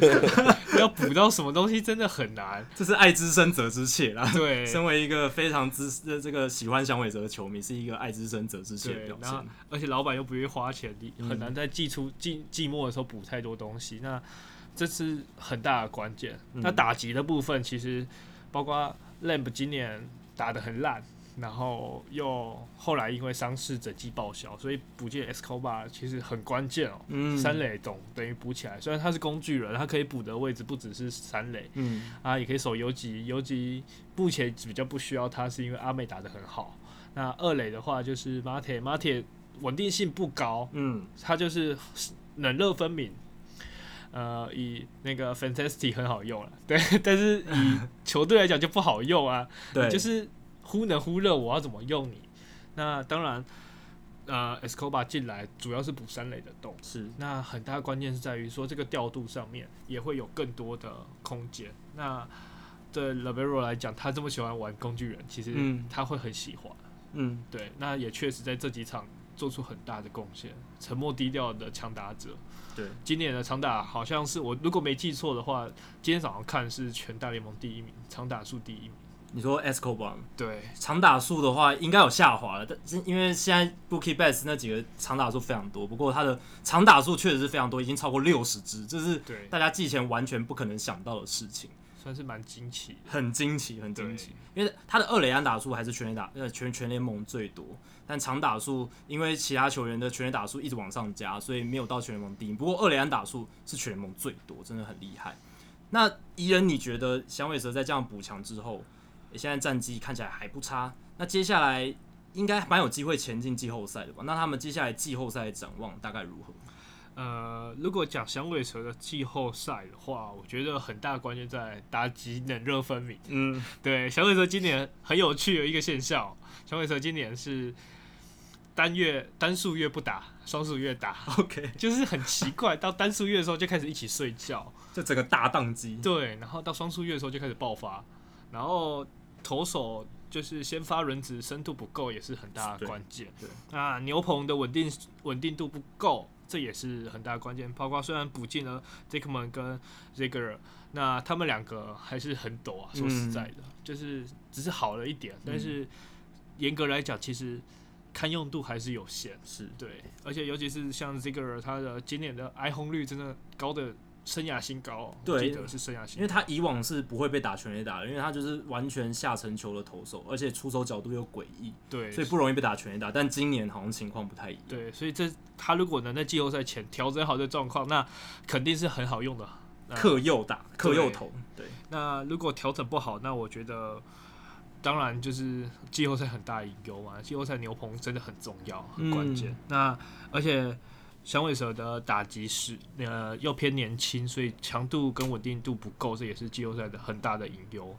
(laughs) 要补到什么东西真的很难，这是爱之深责之切啦。对，身为一个非常之这个喜欢响尾蛇的球迷，是一个爱之深责之切的表现。而且老板又不愿意花钱，你很难在季初季季末的时候补太多东西。那这是很大的关键。嗯、那打击的部分，其实包括 Lamb 今年打得很烂。然后又后来因为伤势整季报销，所以补进 Escobar 其实很关键哦。嗯，三垒懂等于补起来，虽然他是工具人，他可以补的位置不只是三垒，嗯，啊也可以守游击，游击目前比较不需要他，是因为阿妹打得很好。那二垒的话就是 Marte，Marte 稳定性不高，嗯，他就是冷热分明，呃，以那个 Fantastic 很好用了，对，但是以 (laughs) 球队来讲就不好用啊，对，就是。忽冷忽热，我要怎么用你？那当然，呃，Escobar 进来主要是补三垒的洞，是。那很大的关键是在于说这个调度上面也会有更多的空间。那对 l a v e r o 来讲，他这么喜欢玩工具人，其实他会很喜欢。嗯，对。那也确实在这几场做出很大的贡献，沉默低调的强打者。对，今年的长打好像是我如果没记错的话，今天早上看是全大联盟第一名，长打数第一名。你说 Escobar 对长打数的话应该有下滑了，但是因为现在 Bookie Betts 那几个长打数非常多，不过他的长打数确实是非常多，已经超过六十支，这是大家季前完全不可能想到的事情，算是蛮惊奇，很惊奇，很惊奇。因为他的二垒安打数还是全垒打呃全全联盟最多，但长打数因为其他球员的全垒打数一直往上加，所以没有到全联盟第一。不过二垒安打数是全联盟最多，真的很厉害。那宜人，你觉得响尾蛇在这样补强之后？现在战绩看起来还不差，那接下来应该蛮有机会前进季后赛的吧？那他们接下来季后赛的展望大概如何？呃，如果讲响尾蛇的季后赛的话，我觉得很大的关键在打击冷热分明。嗯，对，响尾蛇今年很有趣的一个现象，响尾蛇今年是单月单数月不打，双数月打。OK，就是很奇怪，到单数月的时候就开始一起睡觉，就整个大宕机。对，然后到双数月的时候就开始爆发，然后。投手就是先发轮值深度不够，也是很大的关键。对，那牛棚的稳定稳定度不够，这也是很大的关键。包括虽然补进了 Diekman 跟 Ziegler，那他们两个还是很陡啊。说实在的，嗯、就是只是好了一点，但是严格来讲，其实堪用度还是有限。是对，而且尤其是像 Ziegler 他的今年的挨轰率真的高的。生涯新高，对，记得是生涯新高，因为他以往是不会被打全垒打的，因为他就是完全下沉球的投手，而且出手角度又诡异，对，所以不容易被打全垒打。但今年好像情况不太一样，对，所以这他如果能在季后赛前调整好这状况，那肯定是很好用的。克右打，克右投，对。那如果调整不好，那我觉得当然就是季后赛很大的隐忧嘛。季后赛牛棚真的很重要，很关键。嗯、那而且。响尾蛇的打击是呃又偏年轻，所以强度跟稳定度不够，这也是季后赛的很大的隐忧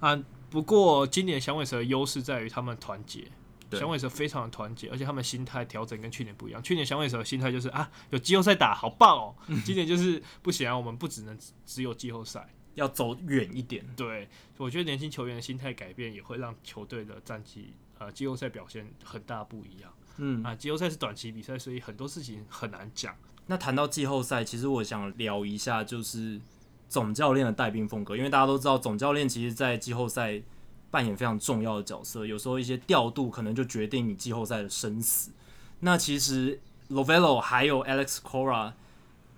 啊。不过今年响尾蛇的优势在于他们团结，响尾蛇非常的团结，而且他们心态调整跟去年不一样。去年响尾蛇的心态就是啊，有季后赛打好棒哦，(laughs) 今年就是不行啊，我们不只能只有季后赛，要走远一点。对，我觉得年轻球员的心态改变也会让球队的战绩呃季后赛表现很大不一样。嗯啊，季后赛是短期比赛，所以很多事情很难讲。那谈到季后赛，其实我想聊一下，就是总教练的带兵风格，因为大家都知道，总教练其实，在季后赛扮演非常重要的角色，有时候一些调度可能就决定你季后赛的生死。那其实 Lovello 还有 Alex Cora，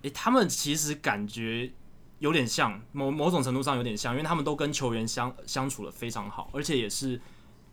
诶、欸，他们其实感觉有点像，某某种程度上有点像，因为他们都跟球员相相处的非常好，而且也是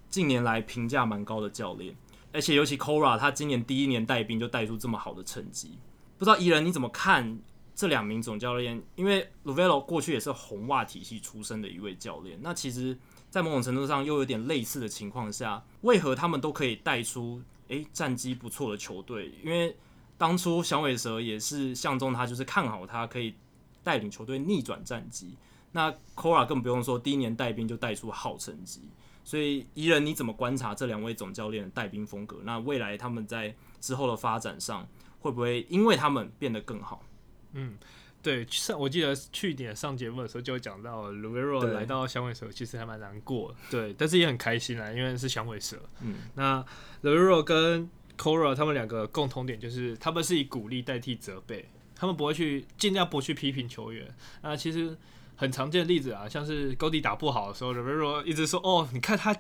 近年来评价蛮高的教练。而且尤其 Cora 他今年第一年带兵就带出这么好的成绩，不知道伊人你怎么看这两名总教练？因为 Lovello 过去也是红袜体系出身的一位教练，那其实，在某种程度上又有点类似的情况下，为何他们都可以带出诶战绩不错的球队？因为当初响尾蛇也是相中他，就是看好他可以带领球队逆转战绩。那 Cora 更不用说，第一年带兵就带出好成绩。所以，宜人你怎么观察这两位总教练的带兵风格？那未来他们在之后的发展上，会不会因为他们变得更好？嗯，对，上我记得去年上节目的时候就讲到，Lovullo 来到响尾蛇其实还蛮难过，对，但是也很开心啊，因为是响尾蛇。嗯，那 Lovullo 跟 Cora 他们两个共同点就是，他们是以鼓励代替责备，他们不会去尽量不去批评球员。那其实。很常见的例子啊，像是高迪打不好的时候，Lovullo 一直说：“哦，你看他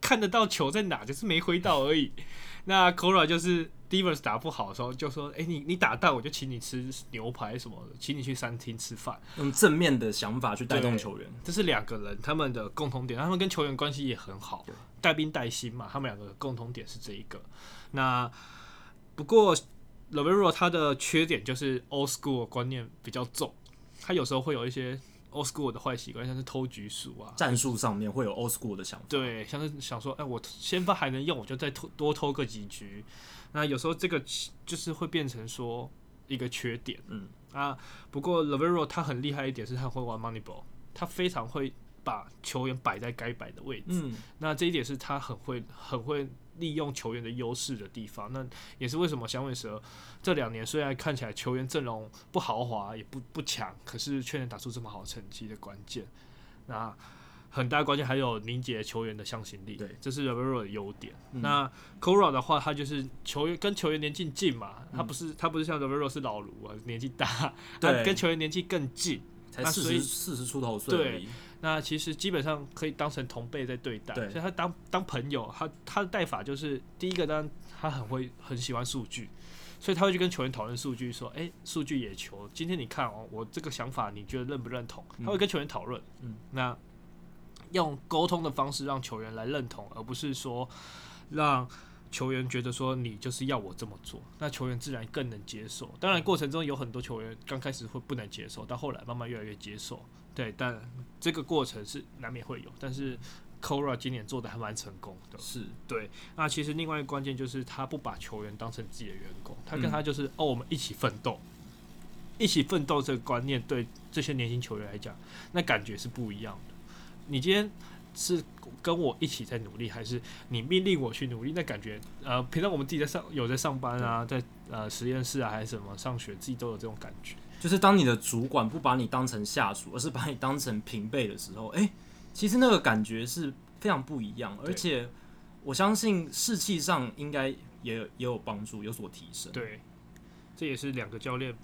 看得到球在哪，就是没挥到而已。(laughs) ”那 Cora 就是 Divers 打不好的时候，就说：“哎、欸，你你打到我就请你吃牛排什么的，请你去餐厅吃饭。”用正面的想法去带动球员，这是两个人他们的共同点，他们跟球员关系也很好，带兵带薪嘛，他们两个的共同点是这一个。那不过 Lovullo 他的缺点就是 Old School 观念比较重，他有时候会有一些。Old school 的坏习惯，像是偷局数啊，战术上面会有 Old school 的想法。对，像是想说，哎、欸，我先发还能用，我就再偷多偷个几局。那有时候这个就是会变成说一个缺点。嗯啊，不过 Lovullo 他很厉害一点是他会玩 Moneyball，他非常会把球员摆在该摆的位置。嗯，那这一点是他很会很会。利用球员的优势的地方，那也是为什么响尾蛇这两年虽然看起来球员阵容不豪华，也不不强，可是却能打出这么好成绩的关键。那很大关键还有凝结球员的向心力，对，这是 Rivero 的优点。嗯、那 Cora 的话，他就是球员跟球员年纪近嘛，他不是他不是像 Rivero 是老卢啊，年纪大，对，跟球员年纪更近，才四十四十出头岁。对。那其实基本上可以当成同辈在对待，所以他当当朋友，他他的带法就是第一个，当然他很会很喜欢数据，所以他会去跟球员讨论数据，说，哎，数据也球，今天你看哦，我这个想法你觉得认不认同？他会跟球员讨论，嗯，那用沟通的方式让球员来认同，而不是说让球员觉得说你就是要我这么做，那球员自然更能接受。当然过程中有很多球员刚开始会不能接受，到后来慢慢越来越接受。对，但这个过程是难免会有，但是 Cora 今年做的还蛮成功的。是对，那其实另外一个关键就是他不把球员当成自己的员工，他跟他就是、嗯、哦，我们一起奋斗，一起奋斗这个观念对这些年轻球员来讲，那感觉是不一样的。你今天是跟我一起在努力，还是你命令我去努力？那感觉呃，平常我们自己在上有在上班啊，在呃实验室啊，还是什么上学，自己都有这种感觉。就是当你的主管不把你当成下属，而是把你当成平辈的时候，哎、欸，其实那个感觉是非常不一样，而且我相信士气上应该也也有帮助，有所提升。对，这也是两个教练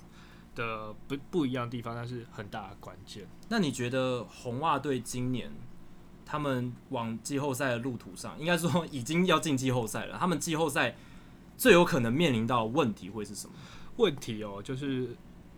的不不一样的地方，但是很大的关键。那你觉得红袜队今年他们往季后赛的路途上，应该说 (laughs) 已经要进季后赛了。他们季后赛最有可能面临到的问题会是什么？问题哦，就是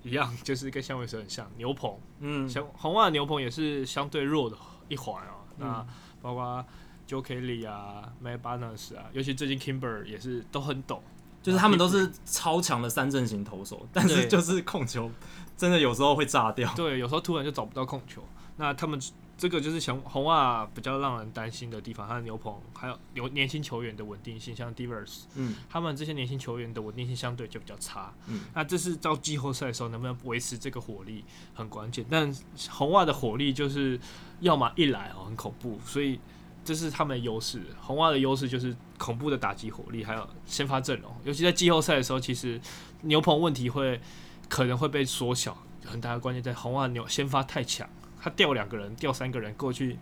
一样，(laughs) 就是跟香尾蛇很像，牛棚。嗯，像红袜牛棚也是相对弱的一环哦。嗯、那包括 Joe Kelly 啊，Matt Barnes 啊，尤其最近 Kimber 也是都很抖，就是他们都是超强的三阵型投手，但是就是控球真的有时候会炸掉。对，有时候突然就找不到控球。那他们。这个就是红红袜比较让人担心的地方，他的牛棚还有有年轻球员的稳定性，像 Divers，嗯，他们这些年轻球员的稳定性相对就比较差，嗯，那这是到季后赛的时候能不能维持这个火力很关键。但红袜的火力就是要么一来哦很恐怖，所以这是他们的优势。红袜的优势就是恐怖的打击火力，还有先发阵容，尤其在季后赛的时候，其实牛棚问题会可能会被缩小，很大的关键在红袜牛先发太强。他调两个人，调三个人过去，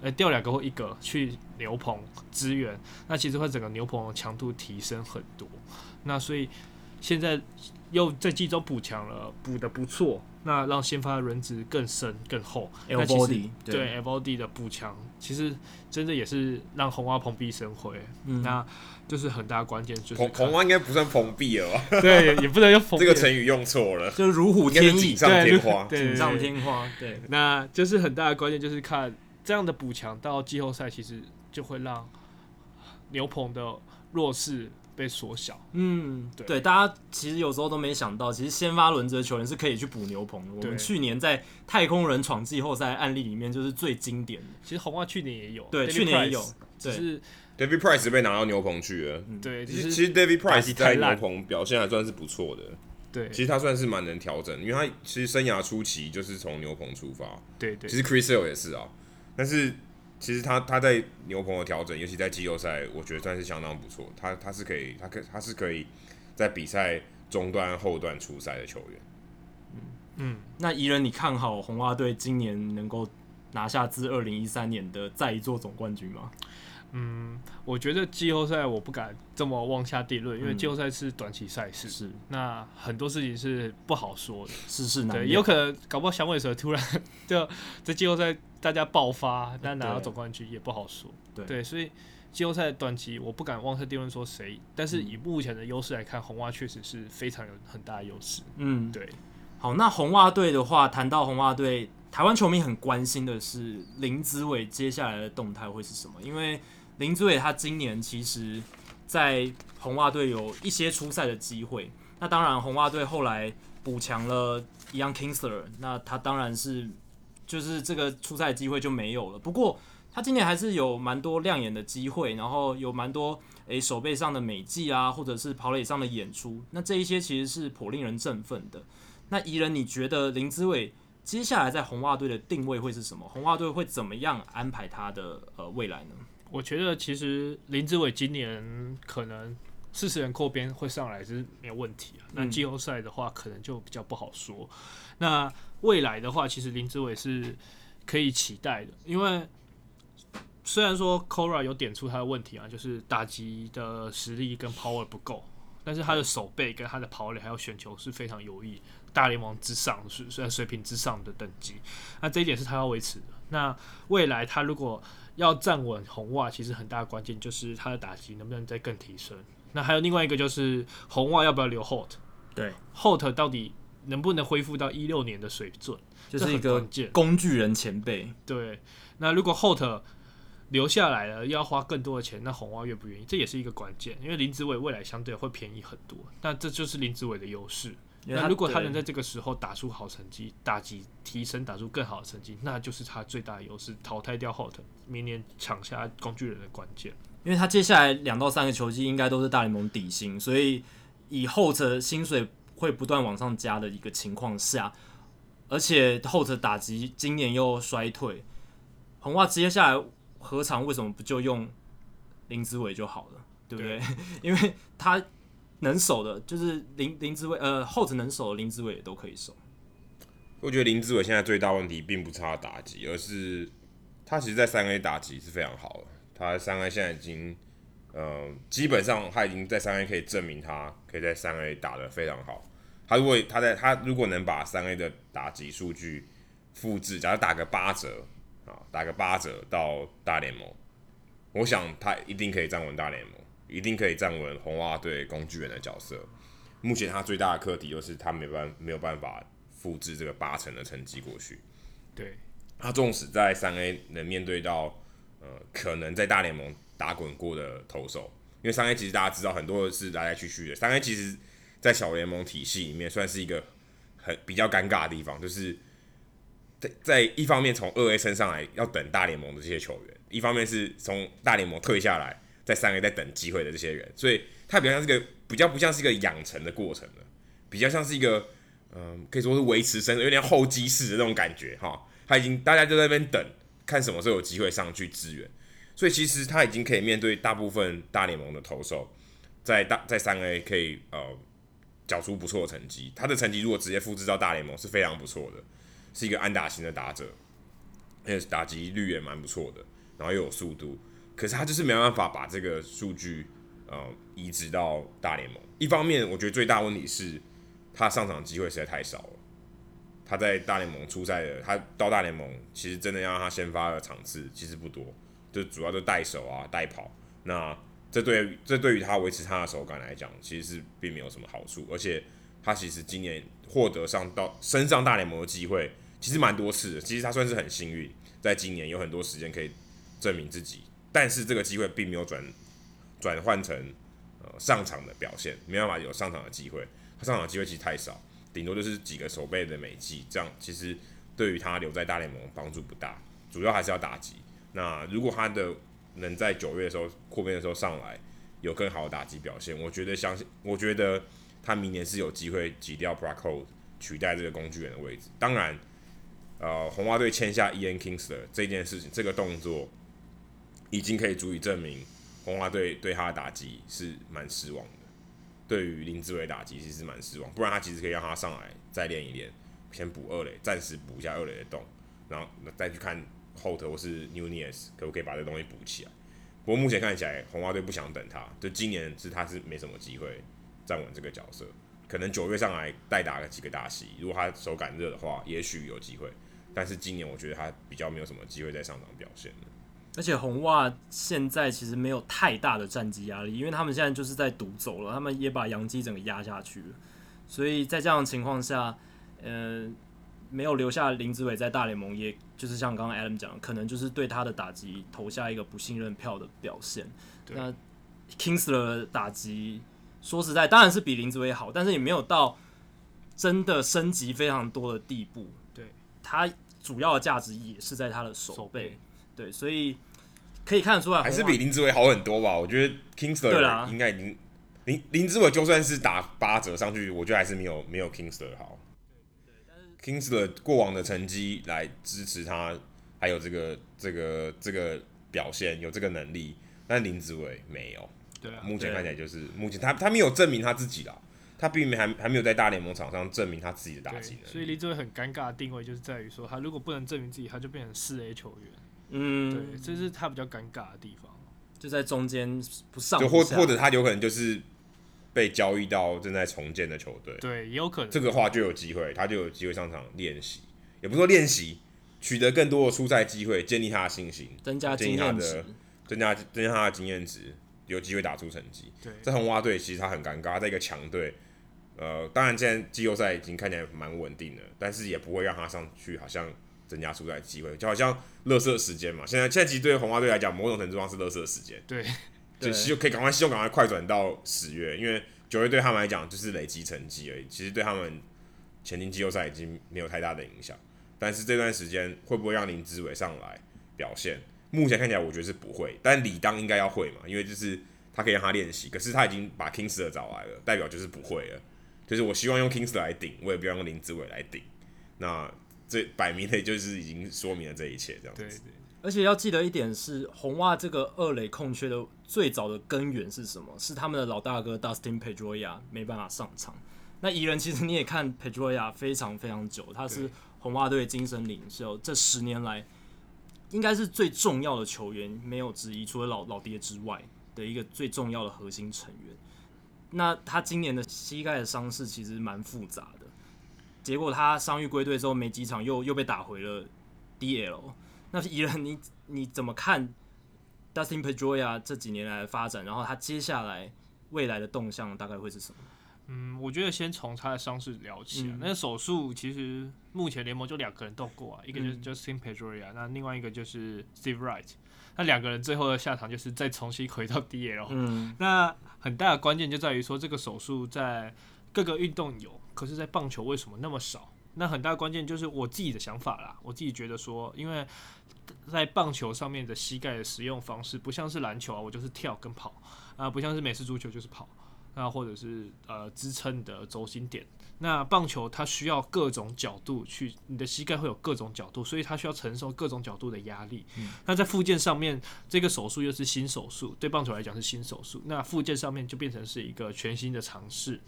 呃，调两个或一个去牛棚支援，那其实会整个牛棚强度提升很多。那所以现在又在季中补强了，补的不错，那让先发的轮值更深更厚。Eovaldi 对 Eovaldi 的补强，其实真的也是让红花蓬荜生辉。嗯，那就是很大关键，就是红红袜应该不算蓬荜了吧？(laughs) 对，也不能用蓬荜这个成语用错了，就是如虎添翼，锦上添花，锦上添花。对，那就是很大的关键，就是看这样的补强到季后赛，其实就会让牛棚的弱势被缩小。嗯，对，对，大家其实有时候都没想到，其实先发轮值的球员是可以去补牛棚的。我们去年在太空人闯季后赛案例里面，就是最经典的。其实红袜去年也有，对，去年也有，只是。David Price 被拿到牛棚去了，嗯、对，其实其实 David Price 在牛棚表现还算是不错的，对，其实他算是蛮能调整，因为他其实生涯初期就是从牛棚出发，对对，其实 Chris Sale 也是啊，但是其实他他在牛棚的调整，尤其在季后赛，我觉得算是相当不错，他他是可以，他可他是可以在比赛中段后段出赛的球员，嗯。嗯，那怡人你看好红袜队今年能够拿下自二零一三年的再一座总冠军吗？嗯，我觉得季后赛我不敢这么妄下定论，因为季后赛是短期赛事，是那很多事情是不好说的，世事难料。对，有可能搞不好响尾蛇突然 (laughs) 就在季后赛大家爆发，但拿到总冠军也不好说。对，对，所以季后赛短期我不敢妄下定论说谁，但是以目前的优势来看，红袜确实是非常有很大的优势。嗯，对。好，那红袜队的话，谈到红袜队，台湾球迷很关心的是林子伟接下来的动态会是什么？因为林志伟他今年其实，在红袜队有一些出赛的机会。那当然，红袜队后来补强了 Young Kingsler，那他当然是就是这个出赛机会就没有了。不过他今年还是有蛮多亮眼的机会，然后有蛮多诶、手背上的美技啊，或者是跑垒上的演出。那这一些其实是颇令人振奋的。那宜人，你觉得林志伟接下来在红袜队的定位会是什么？红袜队会怎么样安排他的呃未来呢？我觉得其实林志伟今年可能四十人扩编会上来是没有问题啊。那季后赛的话，可能就比较不好说。嗯、那未来的话，其实林志伟是可以期待的，因为虽然说 Cora 有点出他的问题啊，就是打击的实力跟 power 不够，但是他的手背跟他的跑垒还有选球是非常优异，大联盟之上是虽然水平之上的等级。那这一点是他要维持的。那未来他如果要站稳红袜，其实很大的关键就是他的打击能不能再更提升。那还有另外一个就是红袜要不要留 Holt？对，Holt 到底能不能恢复到一六年的水准？就是一个工具人前辈。对，那如果 Holt 留下来了，要花更多的钱，那红袜愿不愿意？这也是一个关键，因为林子伟未来相对会便宜很多。那这就是林子伟的优势。那如果他能在这个时候打出好成绩，打击提升，打出更好的成绩，那就是他最大的优势，淘汰掉 Holt，明年抢下工具人的关键。因为他接下来两到三个球季应该都是大联盟底薪，所以以 Holt 薪水会不断往上加的一个情况下，而且 Holt 打击今年又衰退，红袜接下来何尝为什么不就用林子伟就好了，对不对？对 (laughs) 因为他。能守的，就是林林志伟，呃，后者能守的林志伟也都可以守。我觉得林志伟现在最大问题并不是他的打击，而是他其实，在三 A 打击是非常好的。他三 A 现在已经，呃，基本上他已经在三 A 可以证明他可以在三 A 打得非常好。他如果他在他如果能把三 A 的打击数据复制，假如打个八折，啊，打个八折到大联盟，我想他一定可以站稳大联盟，一定可以站稳红袜队工具人的角色。目前他最大的课题就是他没办没有办法复制这个八成的成绩过去。对，他纵使在三 A 能面对到呃可能在大联盟打滚过的投手，因为三 A 其实大家知道很多是来来去去的。三 A 其实，在小联盟体系里面算是一个很比较尴尬的地方，就是在在一方面从二 A 升上来要等大联盟的这些球员，一方面是从大联盟退下来在三 A 在等机会的这些人，所以他比较像是个比较不像是一个养成的过程了，比较像是一个嗯、可以说是维持生，有点厚积式的那种感觉哈。他已经大家就在那边等，看什么时候有机会上去支援，所以其实他已经可以面对大部分大联盟的投手，在大在三 A 可以呃缴出不错的成绩。他的成绩如果直接复制到大联盟是非常不错的，是一个安打型的打者，而且打击率也蛮不错的，然后又有速度。可是他就是没办法把这个数据呃移植到大联盟。一方面，我觉得最大问题是他上场机会实在太少了。他在大联盟出赛的，他到大联盟其实真的要让他先发的场次其实不多，就主要就带手啊、带跑。那这对这对于他维持他的手感来讲，其实是并没有什么好处。而且他其实今年获得上到升上大联盟的机会，其实蛮多次的。其实他算是很幸运，在今年有很多时间可以证明自己。但是这个机会并没有转转换成呃上场的表现，没办法有上场的机会。他上场机会其实太少。顶多就是几个守备的美技，这样其实对于他留在大联盟帮助不大，主要还是要打击。那如果他的能在九月的时候扩编的时候上来，有更好的打击表现，我觉得相信，我觉得他明年是有机会挤掉 Brock Holt 取代这个工具人的位置。当然，呃，红袜队签下 Ian Kingsler 这件事情，这个动作已经可以足以证明红花队对他的打击是蛮失望的。对于林志伟打击其实蛮失望，不然他其实可以让他上来再练一练，先补二垒，暂时补一下二垒的洞，然后再去看后头或是 Newnes 可不可以把这东西补起来。不过目前看起来红花队不想等他，就今年是他是没什么机会站稳这个角色，可能九月上来代打个几个大戏，如果他手感热的话，也许有机会。但是今年我觉得他比较没有什么机会在上场表现。而且红袜现在其实没有太大的战绩压力，因为他们现在就是在独走了，他们也把洋基整个压下去了，所以在这样的情况下，呃，没有留下林子伟在大联盟，也就是像刚刚 Adam 讲，可能就是对他的打击投下一个不信任票的表现。那 Kingsler 的打击说实在当然是比林子伟好，但是也没有到真的升级非常多的地步。对，他主要的价值也是在他的手背。对，所以。可以看得出来，还是比林志伟好很多吧？我觉得 Kinsler 应该已经林林志伟就算是打八折上去，我觉得还是没有没有 Kinsler 好。Kinsler 过往的成绩来支持他，还有这个这个这个表现，有这个能力，但林志伟没有。对啊，目前看起来就是目前他他没有证明他自己啦，他并没还还没有在大联盟场上证明他自己的打击。所以林志伟很尴尬的定位就是在于说，他如果不能证明自己，他就变成四 A 球员。嗯，对，这是他比较尴尬的地方，就在中间不上不，就或或者他有可能就是被交易到正在重建的球队，对，也有可能这个话就有机会，他就有机会上场练习，也不说练习，取得更多的出赛机会，建立他的信心，增加经验值，增加增加他的经验值，有机会打出成绩。对，在红袜队其实他很尴尬，在一个强队，呃，当然现在季后赛已经看起来蛮稳定的，但是也不会让他上去，好像。增加出赛机会，就好像乐色时间嘛。现在现在其实对红花队来讲，某种程度上是乐色时间。对，就希望可以赶快，希望赶快快转到十月，因为九月对他们来讲就是累积成绩而已。其实对他们前进季后赛已经没有太大的影响。但是这段时间会不会让林志伟上来表现？目前看起来我觉得是不会，但理当应该要会嘛，因为就是他可以让他练习。可是他已经把 Kinsler 找来了，代表就是不会了。就是我希望用 Kinsler 来顶，我也不要用林志伟来顶。那。这摆明的就是已经说明了这一切，这样子。对对。而且要记得一点是，红袜这个二垒空缺的最早的根源是什么？是他们的老大哥 Dustin Pedroia 没办法上场。那蚁人其实你也看 Pedroia 非常非常久，他是红袜队精神领袖，这十年来应该是最重要的球员，没有之一，除了老老爹之外的一个最重要的核心成员。那他今年的膝盖的伤势其实蛮复杂的。结果他伤愈归队之后没几场又又被打回了 DL，那宜人，你你怎么看 Dustin Pedroia 这几年来的发展？然后他接下来未来的动向大概会是什么？嗯，我觉得先从他的伤势聊起啊。嗯、那手术其实目前联盟就两个人动过啊，一个就是 Justin Pedroia，、嗯、那另外一个就是 Steve Wright。那两个人最后的下场就是再重新回到 DL。嗯，那很大的关键就在于说，这个手术在各个运动有，可是在棒球为什么那么少？那很大关键就是我自己的想法啦。我自己觉得说，因为在棒球上面的膝盖的使用方式不像是篮球啊，我就是跳跟跑啊，不像是美式足球就是跑。那或者是呃支撑的轴心点，那棒球它需要各种角度去，你的膝盖会有各种角度，所以它需要承受各种角度的压力。嗯、那在附件上面，这个手术又是新手术，对棒球来讲是新手术，那附件上面就变成是一个全新的尝试。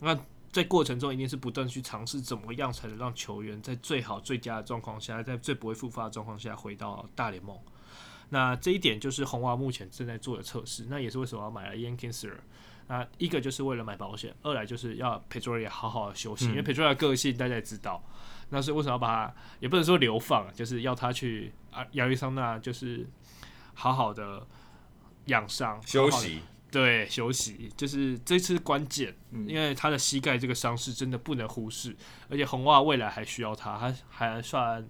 那在过程中一定是不断去尝试怎么样才能让球员在最好最佳的状况下，在最不会复发的状况下回到大联盟。那这一点就是红袜目前正在做的测试，那也是为什么要买了 Yankinsler。那一个就是为了买保险，二来就是要 Pedroia 好好的休息，嗯、因为 Pedroia 的个性大家也知道。那是为什么要把他，也不能说流放，就是要他去啊亚利桑那，就是好好的养伤休息，对，休息，就是这次关键，嗯、因为他的膝盖这个伤势真的不能忽视，而且红袜未来还需要他，他还算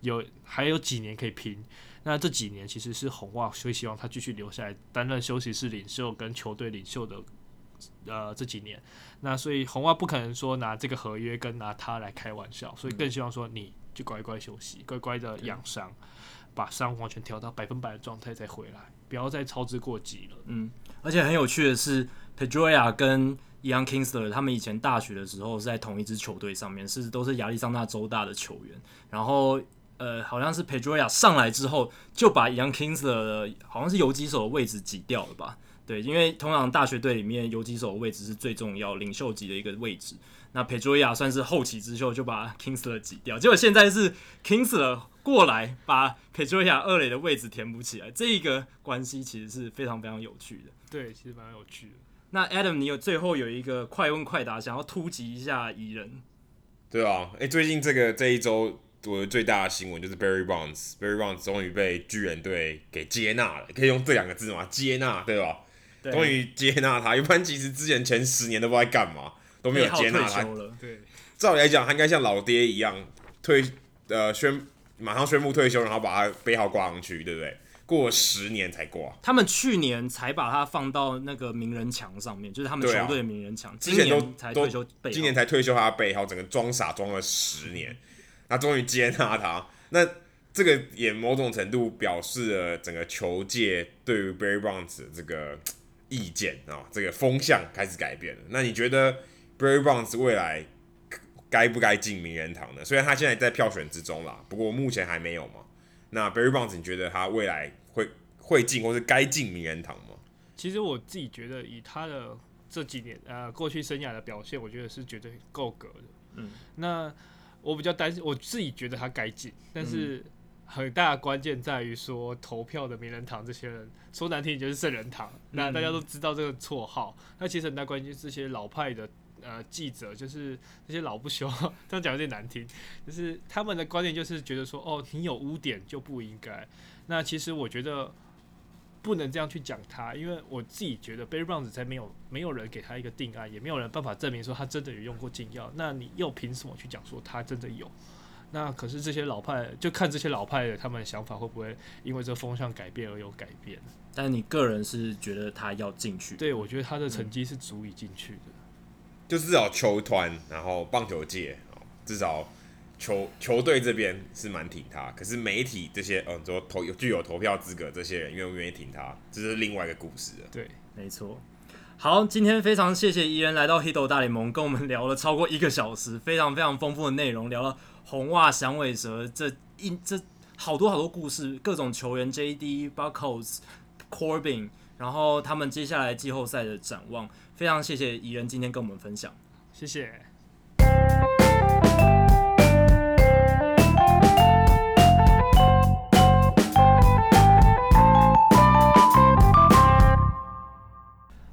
有还有几年可以拼。那这几年其实是红袜所以希望他继续留下来担任休息室领袖跟球队领袖的。呃，这几年，那所以红袜不可能说拿这个合约跟拿他来开玩笑，所以更希望说你就乖乖休息，乖乖的养伤，把伤完全调到百分百的状态再回来，不要再操之过急了。嗯，而且很有趣的是，Pedroia 跟 Ian Kingsler 他们以前大学的时候是在同一支球队上面，是都是亚利桑那州大的球员，然后呃，好像是 Pedroia 上来之后就把 Ian Kinsler 的好像是游击手的位置挤掉了吧。对，因为通常大学队里面游击手的位置是最重要、领袖级的一个位置。那 Pedroia 算是后起之秀，就把 Kingsler 挤掉。结果现在是 Kingsler 过来把 Pedroia 二垒的位置填补起来，这一个关系其实是非常非常有趣的。对，其实蛮有趣的。那 Adam，你有最后有一个快问快答，想要突击一下蚁人？对啊，哎，最近这个这一周我的最大的新闻就是 Barry Bonds，Barry Bonds 终于被巨人队给接纳了，可以用这两个字吗？接纳，对吧？终于接纳他，一般其实之前前十年都不知道在干嘛，都没有接纳他。对，照理来讲，他应该像老爹一样退，呃，宣马上宣布退休，然后把他背号挂上去，对不对？过十年才挂。他们去年才把他放到那个名人墙上面，就是他们球队的名人墙。之前都才退休，今年才退休他的背号，整个装傻装了十年，他终于接纳他。那这个也某种程度表示了整个球界对于 Barry Bonds 的这个。意见啊、哦，这个风向开始改变了。那你觉得 Barry Bonds 未来该不该进名人堂呢？虽然他现在在票选之中啦，不过目前还没有嘛。那 Barry Bonds 你觉得他未来会会进，或是该进名人堂吗？其实我自己觉得，以他的这几年呃过去生涯的表现，我觉得是绝对够格的。嗯，那我比较担心，我自己觉得他该进，但是。嗯很大的关键在于说，投票的名人堂这些人说难听点就是圣人堂，嗯、那大家都知道这个绰号。那其实很大关键这些老派的呃记者，就是那些老不休，(laughs) 这样讲有点难听，就是他们的观点就是觉得说，哦，你有污点就不应该。那其实我觉得不能这样去讲他，因为我自己觉得 Barry Bonds 才没有没有人给他一个定案，也没有人办法证明说他真的有用过禁药。那你又凭什么去讲说他真的有？那可是这些老派，就看这些老派的他们的想法会不会因为这风向改变而有改变。但你个人是觉得他要进去？对，我觉得他的成绩是足以进去的。嗯、就至少球团，然后棒球界，至少球球队这边是蛮挺他。可是媒体这些，嗯，说投有具有投票资格这些人愿不愿意挺他，这是另外一个故事了。对，没错。好，今天非常谢谢宜人来到 Hito 大联盟，跟我们聊了超过一个小时，非常非常丰富的内容，聊了红袜响尾蛇这一这好多好多故事，各种球员 JD Buchholz Corbin，然后他们接下来季后赛的展望，非常谢谢怡人今天跟我们分享，谢谢。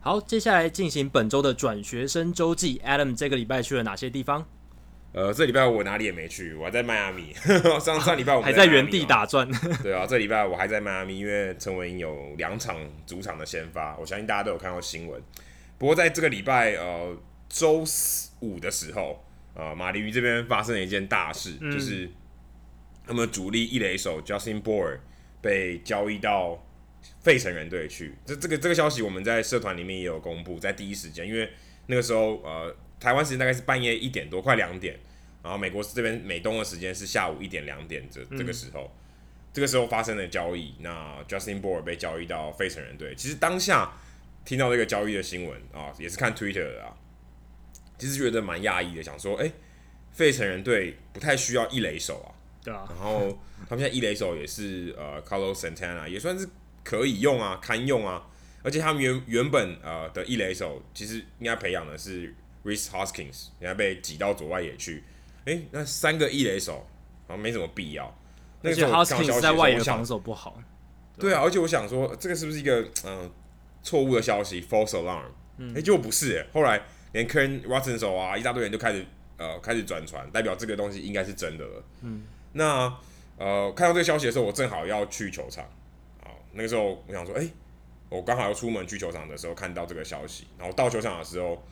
好，接下来进行本周的转学生周记。Adam 这个礼拜去了哪些地方？呃，这礼拜我哪里也没去，我还在迈阿密。(laughs) 上上礼拜我们还在原地打转。(laughs) 对啊，这礼拜我还在迈阿密，因为陈伟英有两场主场的先发，我相信大家都有看到新闻。不过在这个礼拜呃周五的时候，呃，马林鱼这边发生了一件大事，嗯、就是他们主力一垒手 Justin Bour 被交易到费城人队去。这这个这个消息我们在社团里面也有公布，在第一时间，因为那个时候呃。台湾时间大概是半夜一点多，快两点，然后美国这边美东的时间是下午一点两点这这个时候，嗯、这个时候发生的交易，那 Justin Bour 被交易到费城人队。其实当下听到这个交易的新闻啊，也是看 Twitter 的啊，其实觉得蛮讶异的，想说，哎、欸，费城人队不太需要一垒手啊，对啊，然后 (laughs) 他们现在一垒手也是呃 Carlos Santana 也算是可以用啊，堪用啊，而且他们原原本呃的一垒手其实应该培养的是。Rhys Hoskins 人家被挤到左外野去，哎、欸，那三个一垒手好像没什么必要。而且 Hoskins 在外野防守不好。对啊，而且我想说，这个是不是一个嗯错误的消息？False alarm？哎、嗯，结果、欸、不是哎。后来连 Karen Watson 手啊，一大堆人就开始呃开始转传，代表这个东西应该是真的了。嗯，那呃看到这个消息的时候，我正好要去球场。好，那个时候我想说，哎、欸，我刚好要出门去球场的时候看到这个消息，然后到球场的时候。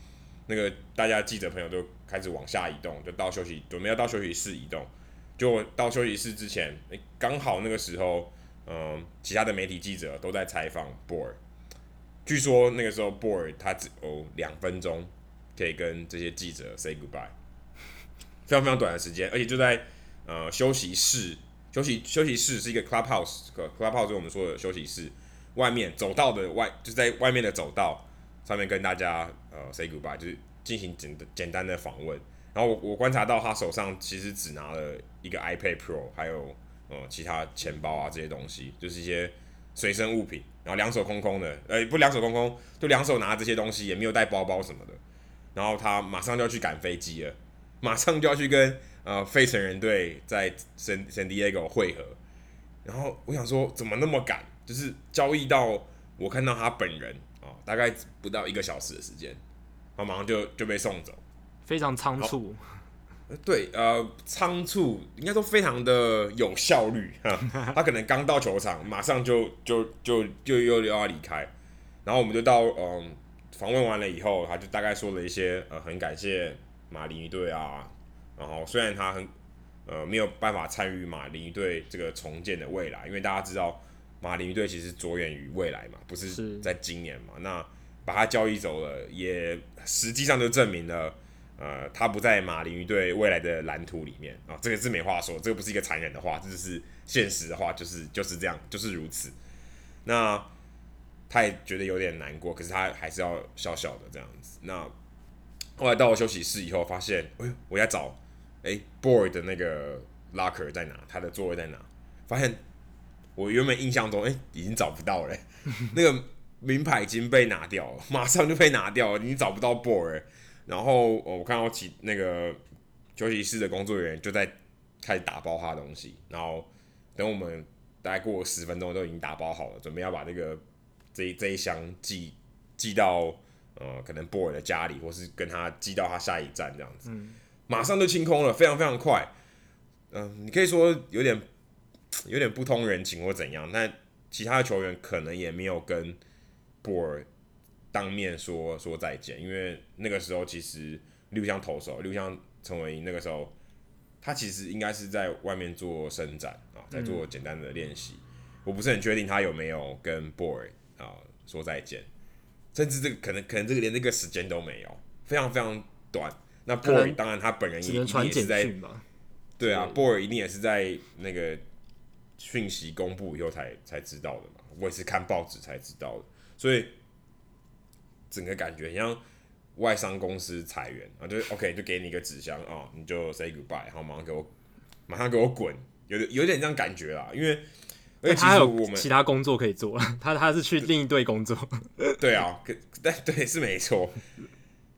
那个大家记者朋友就开始往下移动，就到休息，准备要到休息室移动。就到休息室之前，诶，刚好那个时候，嗯，其他的媒体记者都在采访 Bour。据说那个时候 Bour 他只有两分钟可以跟这些记者 say goodbye，非常非常短的时间，而且就在呃休息室，休息休息室是一个 clubhouse，clubhouse 就我们说的休息室，外面走道的外就在外面的走道。上面跟大家呃 say goodbye，就是进行简简单的访问。然后我我观察到他手上其实只拿了一个 iPad Pro，还有呃其他钱包啊这些东西，就是一些随身物品。然后两手空空的，呃不两手空空，就两手拿这些东西，也没有带包包什么的。然后他马上就要去赶飞机了，马上就要去跟呃费城人队在 San San Diego 会合。然后我想说，怎么那么赶？就是交易到我看到他本人啊。大概不到一个小时的时间，他马上就就被送走，非常仓促。对，呃，仓促应该说非常的有效率哈。(laughs) 他可能刚到球场，马上就就就就又要离开。然后我们就到嗯访问完了以后，他就大概说了一些呃很感谢马林鱼队啊。然后虽然他很呃没有办法参与马林鱼队这个重建的未来，因为大家知道。马林鱼队其实着眼于未来嘛，不是在今年嘛？那把他交易走了，也实际上就证明了，呃，他不在马林鱼队未来的蓝图里面啊。这个是没话说，这个不是一个残忍的话，这就是现实的话，就是就是这样，就是如此。那他也觉得有点难过，可是他还是要笑笑的这样子。那后来到了休息室以后，发现，哎呦，我在找，哎，boy 的那个 locker 在哪？他的座位在哪？发现。我原本印象中，哎、已经找不到了，那个名牌已经被拿掉了，马上就被拿掉了，你找不到 boy。然后我看到其那个休息室的工作人员就在开始打包他的东西，然后等我们大概过十分钟都已经打包好了，准备要把那个这一这一箱寄寄到呃可能 Bour 的家里，或是跟他寄到他下一站这样子，马上就清空了，非常非常快。嗯、呃，你可以说有点。有点不通人情或怎样，但其他的球员可能也没有跟 Bour 当面说说再见，因为那个时候其实六项投手，六项陈伟殷那个时候，他其实应该是在外面做伸展啊，在做简单的练习。嗯、我不是很确定他有没有跟 Bour 啊说再见，甚至这个可能可能这个连这个时间都没有，非常非常短。那 Bour 当然他本人也一定也是在，对啊，Bour 一定也是在那个。讯息公布以后才才知道的嘛，我也是看报纸才知道的，所以整个感觉很像外商公司裁员啊，就是 OK 就给你一个纸箱啊，你就 say goodbye，然后马上给我马上给我滚，有点有点这样感觉啦，因为而且其实我们其他工作可以做，(laughs) 他他是去另一队工作，(laughs) 对啊，可但对是没错，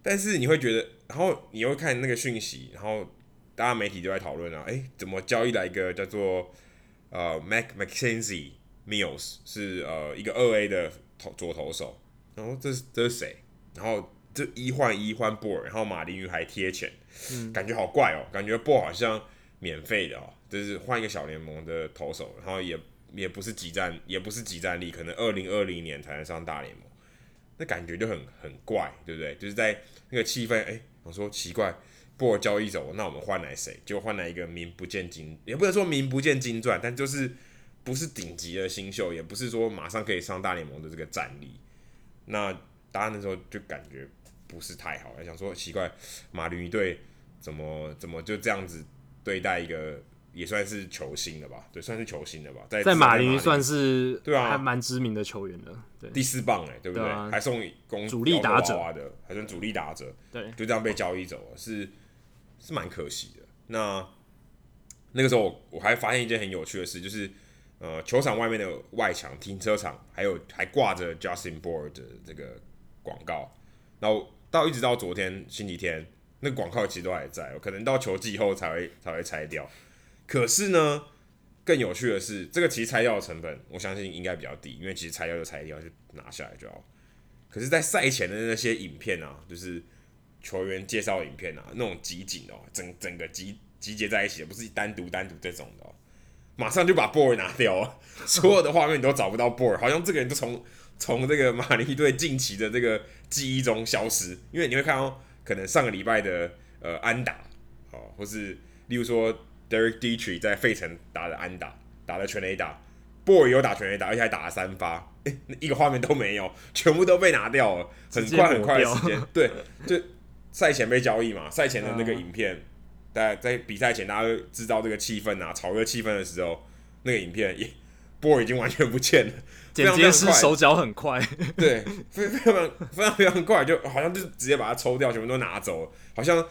但是你会觉得，然后你会看那个讯息，然后大家媒体都在讨论啊，哎，怎么交易来一个叫做呃，Mac Mackenzie Mills 是呃一个二 A 的投左投手，然后这是这是谁？然后这一换一换波尔，然后马林鱼还贴钱，嗯，感觉好怪哦，感觉波尔好像免费的哦，就是换一个小联盟的投手，然后也也不是集战，也不是集战力，可能二零二零年才能上大联盟，那感觉就很很怪，对不对？就是在那个气氛，哎、欸，我说奇怪，波尔交易走，那我们换来谁？结果换来一个名不见经，也不能说名不见经传，但就是。不是顶级的新秀，也不是说马上可以上大联盟的这个战力。那答案的时候就感觉不是太好，想说奇怪，马林鱼队怎么怎么就这样子对待一个也算是球星了吧？对，算是球星的吧？在在马林鱼算是对啊，还蛮知名的球员的。对，第四棒哎，对不对？还送公主力打者的，还算主力打者。对，就这样被交易走了，是是蛮可惜的。那那个时候我还发现一件很有趣的事，就是。呃，球场外面的外墙、停车场，还有还挂着 Justin Bour 的这个广告。然后到一直到昨天星期天，那广告其实都还在，可能到球季以后才会才会拆掉。可是呢，更有趣的是，这个其实拆掉的成本，我相信应该比较低，因为其实拆掉就拆掉，就拿下来就好。可是，在赛前的那些影片啊，就是球员介绍影片啊，那种集锦哦，整整个集集结在一起的，不是单独单独这种的。马上就把波尔拿掉了，(laughs) 所有的画面你都找不到波尔，好像这个人就从从这个马林队近期的这个记忆中消失。因为你会看到，可能上个礼拜的呃安打，哦，或是例如说 Derek Dietrich 在费城打的安打，打的全垒打，波尔有打全垒打，而且还打了三发，诶，一个画面都没有，(laughs) 全部都被拿掉了，很快很快的时间，对，就 (laughs) 赛前被交易嘛，赛前的那个影片。嗯在在比赛前，大家制造这个气氛啊，炒热气氛的时候，那个影片也波已经完全不见了。(laughs) 剪接师手脚很快，对，(laughs) 非非常非常非常快，就好像就直接把它抽掉，全部都拿走了。好像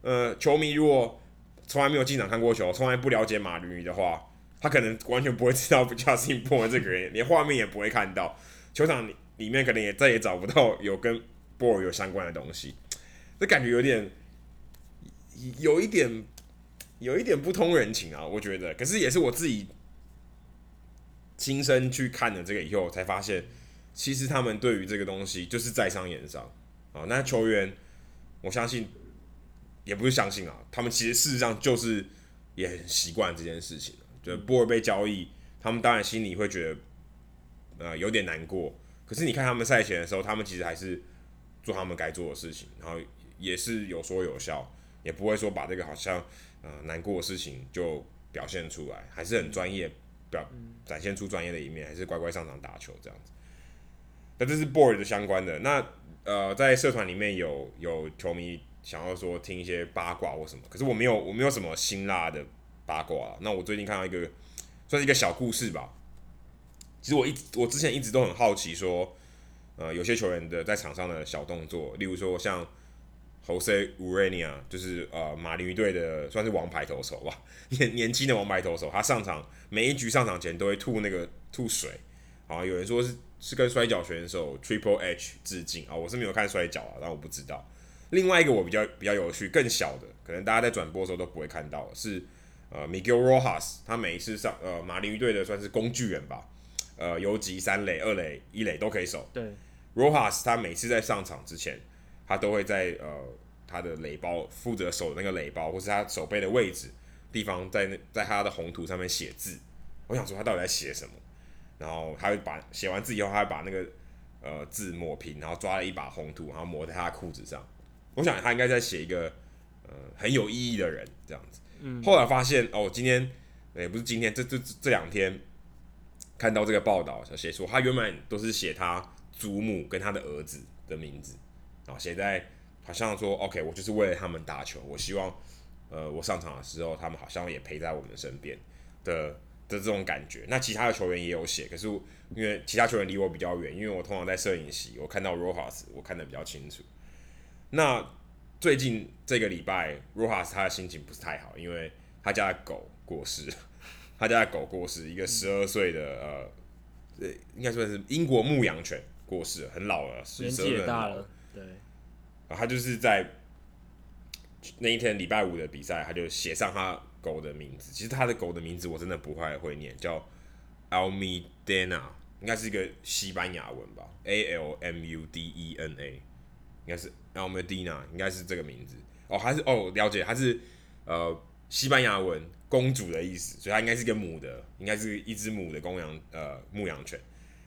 呃，球迷如果从来没有进场看过球，从来不了解马林鱼的话，他可能完全不会知道 Justin Bour 这个人，连画面也不会看到，球场里里面可能也再也找不到有跟波有相关的东西，这感觉有点。有一点，有一点不通人情啊，我觉得。可是也是我自己亲身去看了这个以后，才发现，其实他们对于这个东西就是在商言商啊。那球员，我相信，也不是相信啊，他们其实事实上就是也很习惯这件事情。就波尔被交易，他们当然心里会觉得，呃，有点难过。可是你看他们赛前的时候，他们其实还是做他们该做的事情，然后也是有说有笑。也不会说把这个好像呃难过的事情就表现出来，还是很专业，表展现出专业的一面，还是乖乖上场打球这样子。那这是 Bour 的相关的。那呃，在社团里面有有球迷想要说听一些八卦或什么，可是我没有我没有什么辛辣的八卦。那我最近看到一个算是一个小故事吧。其实我一我之前一直都很好奇说，呃，有些球员的在场上的小动作，例如说像。Jose Urena 就是呃马林鱼队的算是王牌投手吧，年年轻的王牌投手，他上场每一局上场前都会吐那个吐水，啊，有人说是是跟摔跤选手 Triple H 致敬啊，我是没有看摔跤啊，但我不知道。另外一个我比较比较有趣，更小的，可能大家在转播的时候都不会看到，是呃 Miguel Rojas，他每一次上呃马林鱼队的算是工具人吧，呃游击三垒、二垒、一垒都可以守。对，Rojas 他每次在上场之前。他都会在呃他的垒包负责守的那个垒包，或是他手背的位置地方，在那在他的红图上面写字。我想说他到底在写什么？然后他会把写完字以后，他会把那个呃字抹平，然后抓了一把红图，然后抹在他的裤子上。我想他应该在写一个呃很有意义的人这样子。嗯。后来发现哦，今天也不是今天，这这这两天看到这个报道，写说他原本都是写他祖母跟他的儿子的名字。然后现在好像说，OK，我就是为了他们打球。我希望，呃，我上场的时候，他们好像也陪在我们身边的的这种感觉。那其他的球员也有写，可是因为其他球员离我比较远，因为我通常在摄影席，我看到 Rojas，我看得比较清楚。那最近这个礼拜，Rojas 他的心情不是太好，因为他家的狗过世，他家的狗过世，一个十二岁的呃，呃，应该算是英国牧羊犬过世，很老了，年纪也大了。对，他就是在那一天礼拜五的比赛，他就写上他狗的名字。其实他的狗的名字我真的不太会念，叫 Almudena，应该是一个西班牙文吧，A L M U D E N A，应该是 Almadina 应该是这个名字哦，还是哦，了解，它是呃西班牙文公主的意思，所以它应该是个母的，应该是一只母的公羊呃牧羊犬。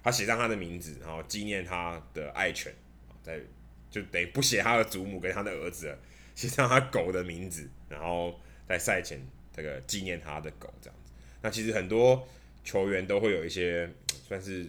他写上他的名字，然后纪念他的爱犬，在就得不写他的祖母跟他的儿子了，写上他狗的名字，然后在赛前这个纪念他的狗这样子。那其实很多球员都会有一些算是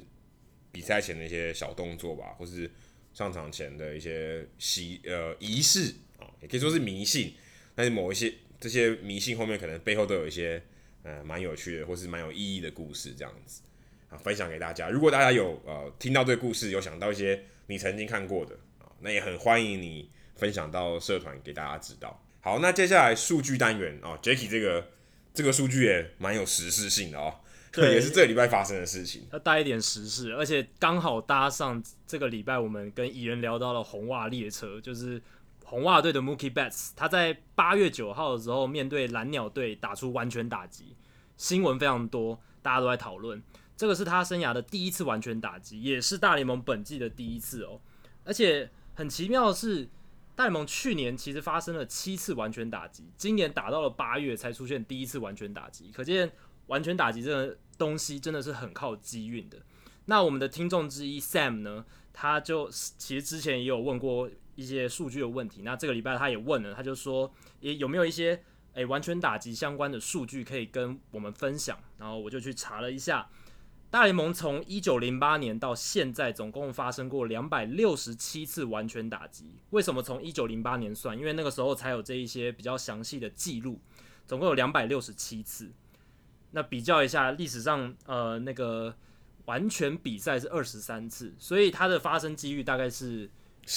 比赛前的一些小动作吧，或是上场前的一些习呃仪式啊，也可以说是迷信。但是某一些这些迷信后面可能背后都有一些呃蛮有趣的或是蛮有意义的故事这样子。啊，分享给大家。如果大家有呃听到这个故事，有想到一些你曾经看过的，那也很欢迎你分享到社团给大家知道。好，那接下来数据单元哦，Jacky 这个这个数据也蛮有时事性的哦，对，也是这个礼拜发生的事情，要带一点时事，而且刚好搭上这个礼拜我们跟蚁人聊到了红袜列车，就是红袜队的 Mookie Betts，他在八月九号的时候面对蓝鸟队打出完全打击，新闻非常多，大家都在讨论。这个是他生涯的第一次完全打击，也是大联盟本季的第一次哦。而且很奇妙的是，大联盟去年其实发生了七次完全打击，今年打到了八月才出现第一次完全打击，可见完全打击这个东西真的是很靠机运的。那我们的听众之一 Sam 呢，他就其实之前也有问过一些数据的问题，那这个礼拜他也问了，他就说也有没有一些诶完全打击相关的数据可以跟我们分享，然后我就去查了一下。大联盟从一九零八年到现在，总共发生过两百六十七次完全打击。为什么从一九零八年算？因为那个时候才有这一些比较详细的记录，总共有两百六十七次。那比较一下，历史上呃那个完全比赛是二十三次，所以它的发生几率大概是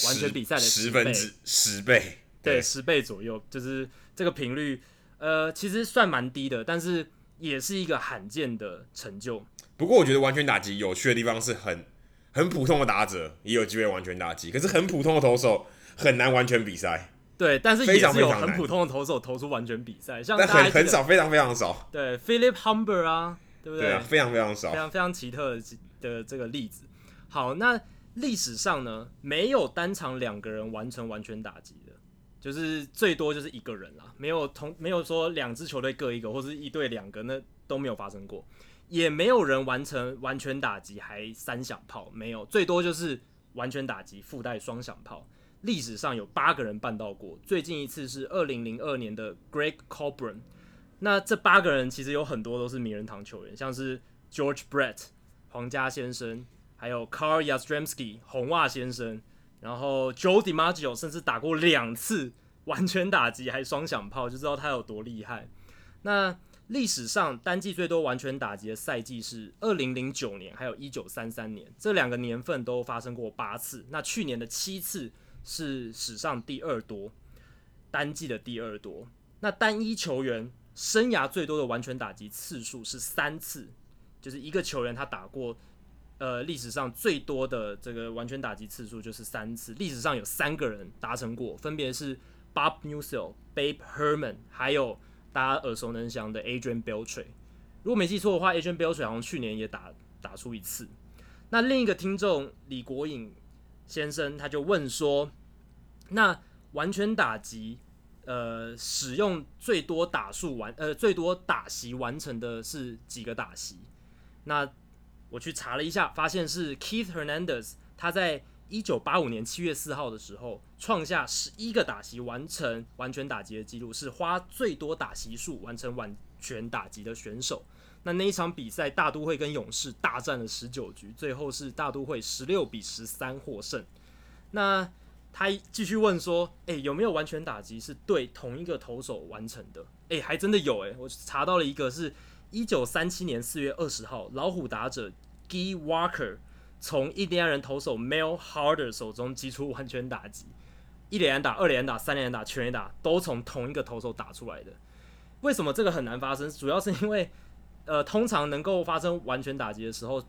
完全比赛的十分之十倍，对，十倍左右，就是这个频率，呃，其实算蛮低的，但是也是一个罕见的成就。不过我觉得完全打击有趣的地方是很很普通的打者也有机会完全打击，可是很普通的投手很难完全比赛。对，但是也是有很普通的投手投出完全比赛，像但很很少，非常非常少。对，Philip Humber 啊，对不对？对啊，非常非常少，非常非常奇特的的这个例子。好，那历史上呢，没有单场两个人完成完全打击的，就是最多就是一个人啦，没有同没有说两支球队各一个，或是一队两个，那都没有发生过。也没有人完成完全打击还三响炮，没有，最多就是完全打击附带双响炮。历史上有八个人办到过，最近一次是二零零二年的 Greg Coburn。那这八个人其实有很多都是名人堂球员，像是 George Brett 皇家先生，还有 Carl Yastrzemski 红袜先生，然后 Joe DiMaggio 甚至打过两次完全打击还双响炮，就知道他有多厉害。那历史上单季最多完全打击的赛季是二零零九年，还有一九三三年，这两个年份都发生过八次。那去年的七次是史上第二多，单季的第二多。那单一球员生涯最多的完全打击次数是三次，就是一个球员他打过，呃，历史上最多的这个完全打击次数就是三次。历史上有三个人达成过，分别是 Bob Meusel、Babe Herman，还有。大家耳熟能详的 Adrian Beltre，如果没记错的话，Adrian Beltre 好像去年也打打出一次。那另一个听众李国颖先生他就问说：“那完全打击，呃，使用最多打数完，呃，最多打席完成的是几个打席？”那我去查了一下，发现是 Keith Hernandez，他在。一九八五年七月四号的时候，创下十一个打席完成完全打击的记录，是花最多打席数完成完全打击的选手。那那一场比赛，大都会跟勇士大战了十九局，最后是大都会十六比十三获胜。那他继续问说：“诶，有没有完全打击是对同一个投手完成的？”诶，还真的有诶，我查到了一个是一九三七年四月二十号，老虎打者 Gee Walker。从印第安人投手 Mel Harder 手中击出完全打击，一连打、二连打、三连打、全垒打都从同一个投手打出来的。为什么这个很难发生？主要是因为，呃，通常能够发生完全打击的时候，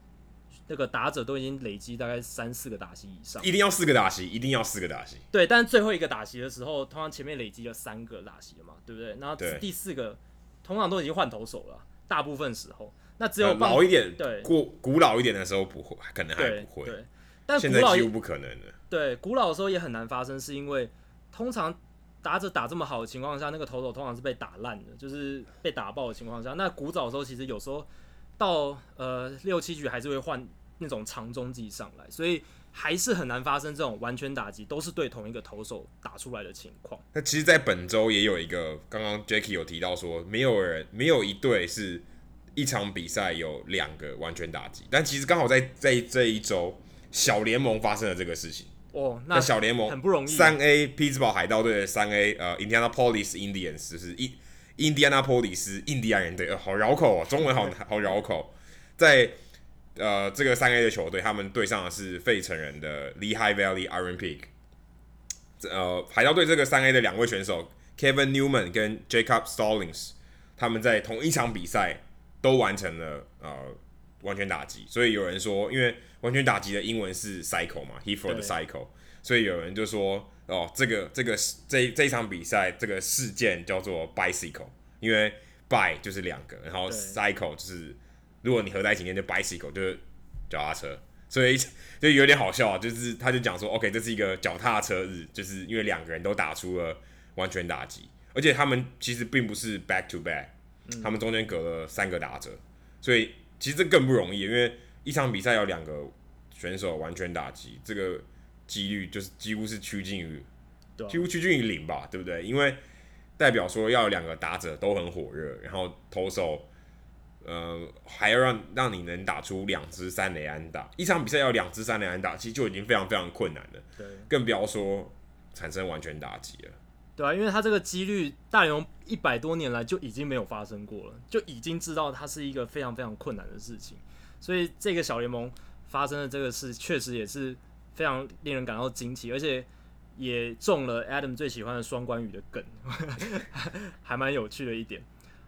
那个打者都已经累积大概三四个打席以上。一定要四个打席，一定要四个打席。对，但是最后一个打席的时候，通常前面累积了三个打席了嘛，对不对？然后第四个通常都已经换投手了，大部分时候。那只有老一点，对，过古老一点的时候不会，可能还不会。对，对，但现在几乎不可能了。对，古老的时候也很难发生，是因为通常打者打这么好的情况下，那个投手通常是被打烂的，就是被打爆的情况下。那古早的时候，其实有时候到呃六七局还是会换那种长中继上来，所以还是很难发生这种完全打击都是对同一个投手打出来的情况。那其实，在本周也有一个，刚刚 Jacky 有提到说，没有人没有一队是一场比赛有两个完全打击，但其实刚好在在这一周，小联盟发生了这个事情。哦，那小联盟很不容易。三 A 匹兹堡海盗队的三 A 呃，Indianapolis Indians 就是印印第安纳波里斯印第安人队，呃，好绕口哦，中文好 (laughs) 好绕口。在呃这个三 A 的球队，他们对上的是费城人的 Lehigh Valley Iron Peak。呃，海盗队这个三 A 的两位选手 Kevin Newman 跟 Jacob Stallings，他们在同一场比赛都完成了呃完全打击，所以有人说，因为完全打击的英文是 cycle 嘛，hit for the cycle，所以有人就说，哦，这个这个这这一场比赛这个事件叫做 bicycle，因为 by 就是两个，然后 cycle 就是如果你合在一起念就 bicycle 就是脚踏车，所以 (laughs) 就有点好笑啊，就是他就讲说，OK，这是一个脚踏车日，就是因为两个人都打出了完全打击，而且他们其实并不是 back to back，他们中间隔了三个打者，所以其实这更不容易，因为。一场比赛有两个选手完全打击，这个几率就是几乎是趋近于，几乎趋近于零吧，对不对？因为代表说要有两个打者都很火热，然后投手，呃，还要让让你能打出两支三雷安打，一场比赛要两支三雷安打，其实就已经非常非常困难了。对，更不要说产生完全打击了。对啊，因为他这个几率，大联盟一百多年来就已经没有发生过了，就已经知道它是一个非常非常困难的事情。所以这个小联盟发生的这个事，确实也是非常令人感到惊奇，而且也中了 Adam 最喜欢的双关语的梗，(laughs) 还蛮有趣的一点。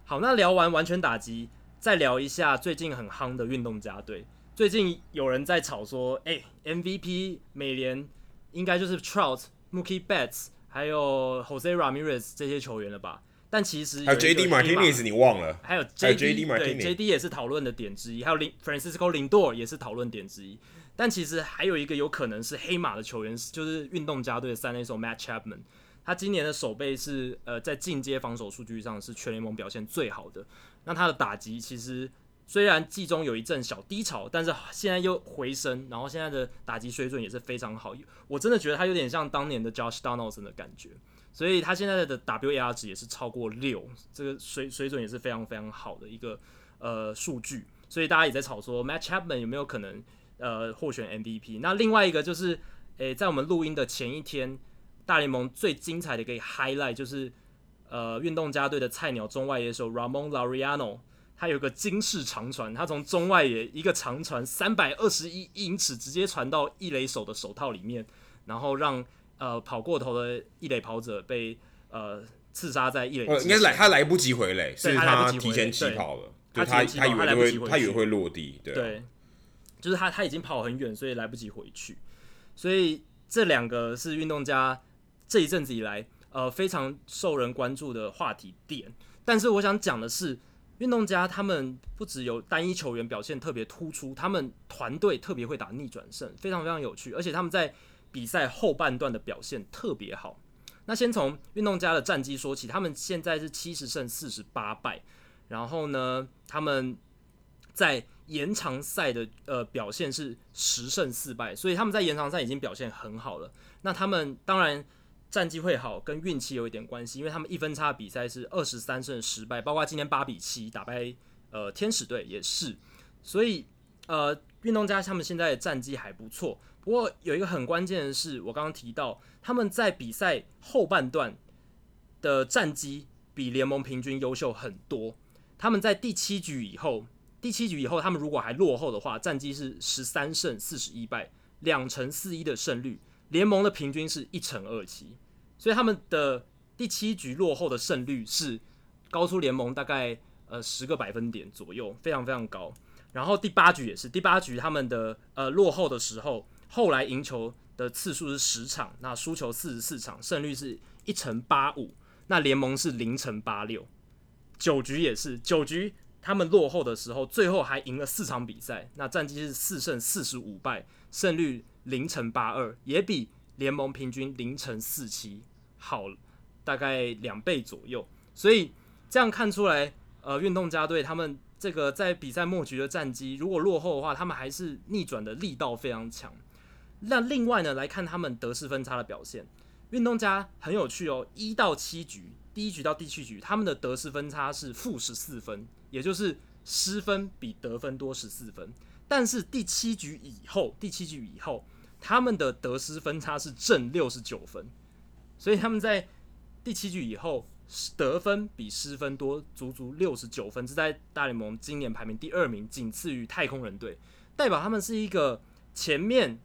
好，那聊完完全打击，再聊一下最近很夯的运动家队。最近有人在吵说，哎，MVP 美联应该就是 Trout、Mookie Betts 还有 Jose Ramirez 这些球员了吧？但其实还有 JD Martinez 你忘了，还有 JD Martinez，对 JD 也是讨论的点之一，还有林 Francisco Lindor 也是讨论点之一。但其实还有一个有可能是黑马的球员，就是运动家队的三垒手 Matt Chapman。他今年的守备是呃在进阶防守数据上是全联盟表现最好的。那他的打击其实虽然季中有一阵小低潮，但是现在又回升，然后现在的打击水准也是非常好。我真的觉得他有点像当年的 Josh Donaldson 的感觉。所以他现在的 WAR 值也是超过六，这个水水准也是非常非常好的一个呃数据。所以大家也在吵说 Matt Chapman 有没有可能呃获选 MVP？那另外一个就是，诶、在我们录音的前一天，大联盟最精彩的一个 highlight 就是呃运动家队的菜鸟中外野手 Ramon Laureano，他有个惊世长传，他从中外野一个长传三百二十一英尺直接传到一垒手的手套里面，然后让。呃，跑过头的一垒跑者被呃刺杀在一垒，应该来他来不及回垒，是他提前起跑了，他他以为会他以为会落地，对，对，就是他他已经跑很远，所以来不及回去，所以这两个是运动家这一阵子以来呃非常受人关注的话题点。但是我想讲的是，运动家他们不只有单一球员表现特别突出，他们团队特别会打逆转胜，非常非常有趣，而且他们在。比赛后半段的表现特别好。那先从运动家的战绩说起，他们现在是七十胜四十八败。然后呢，他们在延长赛的呃表现是十胜四败，所以他们在延长赛已经表现很好了。那他们当然战绩会好，跟运气有一点关系，因为他们一分差比赛是二十三胜十败，包括今天八比七打败呃天使队也是。所以呃，运动家他们现在的战绩还不错。不过有一个很关键的是，我刚刚提到他们在比赛后半段的战绩比联盟平均优秀很多。他们在第七局以后，第七局以后，他们如果还落后的话，战绩是十三胜四十一败，两成四一的胜率。联盟的平均是一成二七，所以他们的第七局落后的胜率是高出联盟大概呃十个百分点左右，非常非常高。然后第八局也是，第八局他们的呃落后的时候。后来赢球的次数是十场，那输球四十四场，胜率是一成八五，那联盟是零成八六。九局也是九局，他们落后的时候，最后还赢了四场比赛，那战绩是四胜四十五败，胜率零乘八二，也比联盟平均零乘四七好大概两倍左右。所以这样看出来，呃，运动家队他们这个在比赛末局的战绩，如果落后的话，他们还是逆转的力道非常强。那另外呢，来看他们得失分差的表现，运动家很有趣哦，一到七局，第一局到第七局，他们的得失分差是负十四分，也就是失分比得分多十四分。但是第七局以后，第七局以后，他们的得失分差是正六十九分，所以他们在第七局以后得分比失分多足足六十九分，这在大联盟今年排名第二名，仅次于太空人队，代表他们是一个前面。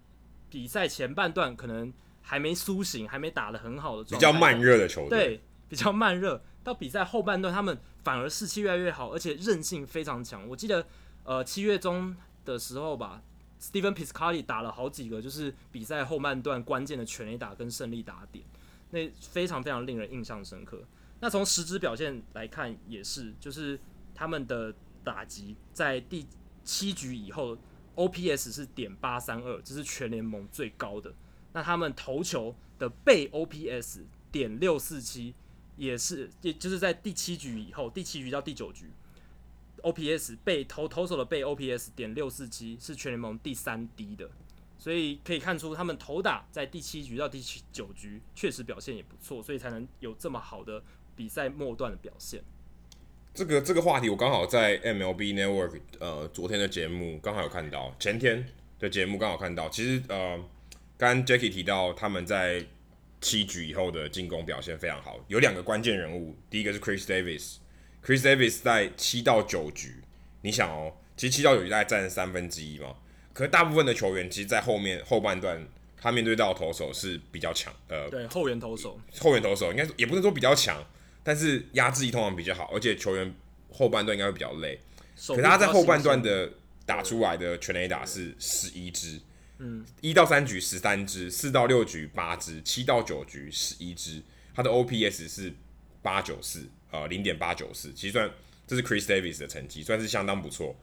比赛前半段可能还没苏醒，还没打得很好的状态，比较慢热的球队，对，比较慢热。到比赛后半段，他们反而士气越来越好，而且韧性非常强。我记得，呃，七月中的时候吧，Stephen Piscotty 打了好几个，就是比赛后半段关键的全垒打跟胜利打点，那非常非常令人印象深刻。那从实质表现来看，也是，就是他们的打击在第七局以后。OPS 是点八三二，这是全联盟最高的。那他们投球的被 OPS 点六四七，也是，也就是在第七局以后，第七局到第九局，OPS 被投投手的被 OPS 点六四七是全联盟第三低的。所以可以看出，他们投打在第七局到第九局确实表现也不错，所以才能有这么好的比赛末段的表现。这个这个话题我刚好在 MLB Network 呃昨天的节目刚好有看到，前天的节目刚好看到。其实呃，刚 Jackie 提到他们在七局以后的进攻表现非常好，有两个关键人物，第一个是 Chris Davis，Chris Davis 在七到九局，你想哦，其实七到九局大概占三分之一嘛，可是大部分的球员其实，在后面后半段他面对到投手是比较强，呃，对，后援投手，后援投手应该也不能说比较强。但是压制力通常比较好，而且球员后半段应该会比较累。可是他在后半段的打出来的全垒打是十一支，嗯，一到三局十三支，四到六局八支，七到九局十一支。他的 OPS 是八九四，呃，零点八九四，其实算这是 Chris Davis 的成绩，算是相当不错，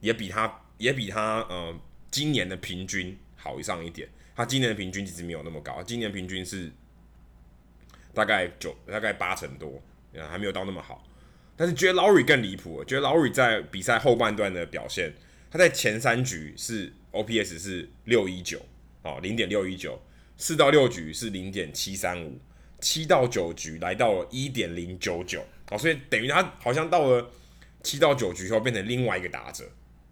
也比他也比他呃今年的平均好上一点。他今年的平均其实没有那么高，今年平均是。大概九，大概八成多，还没有到那么好。但是 Jay Lowrie 更离谱了，Jay Lowrie 在比赛后半段的表现，他在前三局是 OPS 是六一九，哦，零点六一九，四到六局是零点七三五，七到九局来到了一点零九九，哦，所以等于他好像到了七到九局后变成另外一个打者，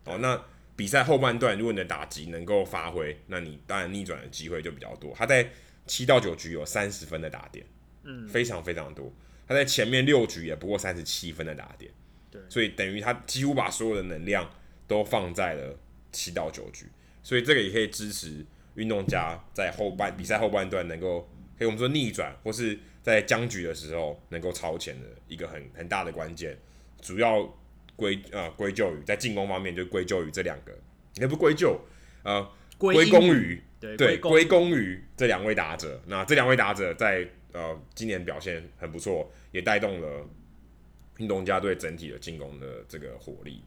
哦，那比赛后半段如果你的打击能够发挥，那你当然逆转的机会就比较多。他在七到九局有三十分的打点。嗯，非常非常多。他在前面六局也不过三十七分的打点，对，所以等于他几乎把所有的能量都放在了七到九局，所以这个也可以支持运动家在后半比赛后半段能够，可以我们说逆转，或是在僵局的时候能够超前的一个很很大的关键。主要归呃归咎于在进攻方面，就归咎于这两个，也不归咎，呃归功于对归功于这两位打者。那这两位打者在呃，今年表现很不错，也带动了运动家队整体的进攻的这个火力。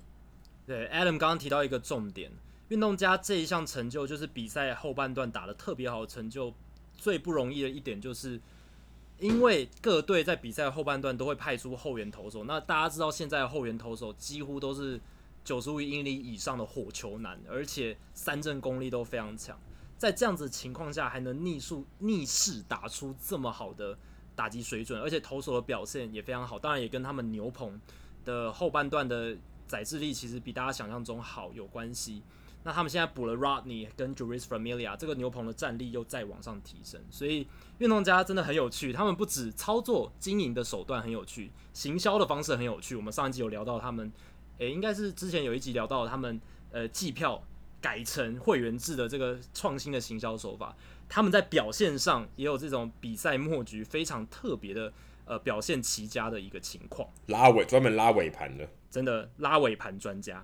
对，Adam 刚刚提到一个重点，运动家这一项成就就是比赛后半段打的特别好的成就。最不容易的一点就是，因为各队在比赛后半段都会派出后援投手。那大家知道，现在后援投手几乎都是九十五英里以上的火球男，而且三振功力都非常强。在这样子情况下，还能逆数逆势打出这么好的打击水准，而且投手的表现也非常好。当然，也跟他们牛棚的后半段的载制力其实比大家想象中好有关系。那他们现在补了 Rodney 跟 Jeurys Familia，这个牛棚的战力又再往上提升。所以运动家真的很有趣，他们不止操作经营的手段很有趣，行销的方式很有趣。我们上一集有聊到他们，诶、欸，应该是之前有一集聊到他们呃季票。改成会员制的这个创新的行销手法，他们在表现上也有这种比赛末局非常特别的呃表现奇佳的一个情况。拉尾专门拉尾盘的，真的拉尾盘专家。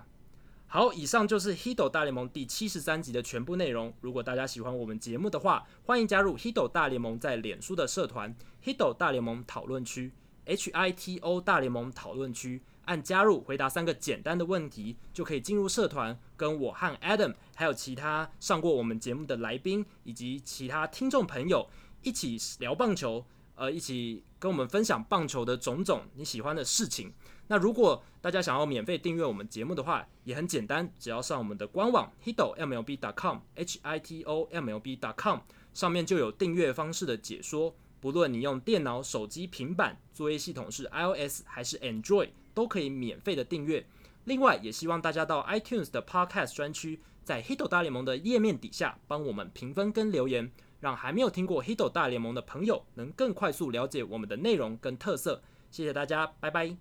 好，以上就是《Hito 大联盟》第七十三集的全部内容。如果大家喜欢我们节目的话，欢迎加入《Hito 大联盟》在脸书的社团《Hito 大联盟讨论区》（H I T O 大联盟讨论区）。按加入，回答三个简单的问题，就可以进入社团，跟我和 Adam，还有其他上过我们节目的来宾，以及其他听众朋友一起聊棒球，呃，一起跟我们分享棒球的种种你喜欢的事情。那如果大家想要免费订阅我们节目的话，也很简单，只要上我们的官网 hito mlb dot com h i t o m l b dot com 上面就有订阅方式的解说。不论你用电脑、手机、平板，作业系统是 iOS 还是 Android。都可以免费的订阅。另外，也希望大家到 iTunes 的 Podcast 专区，在 Hito 大联盟的页面底下帮我们评分跟留言，让还没有听过 Hito 大联盟的朋友能更快速了解我们的内容跟特色。谢谢大家，拜拜，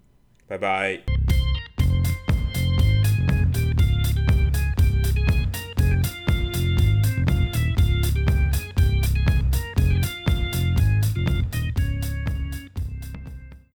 拜拜。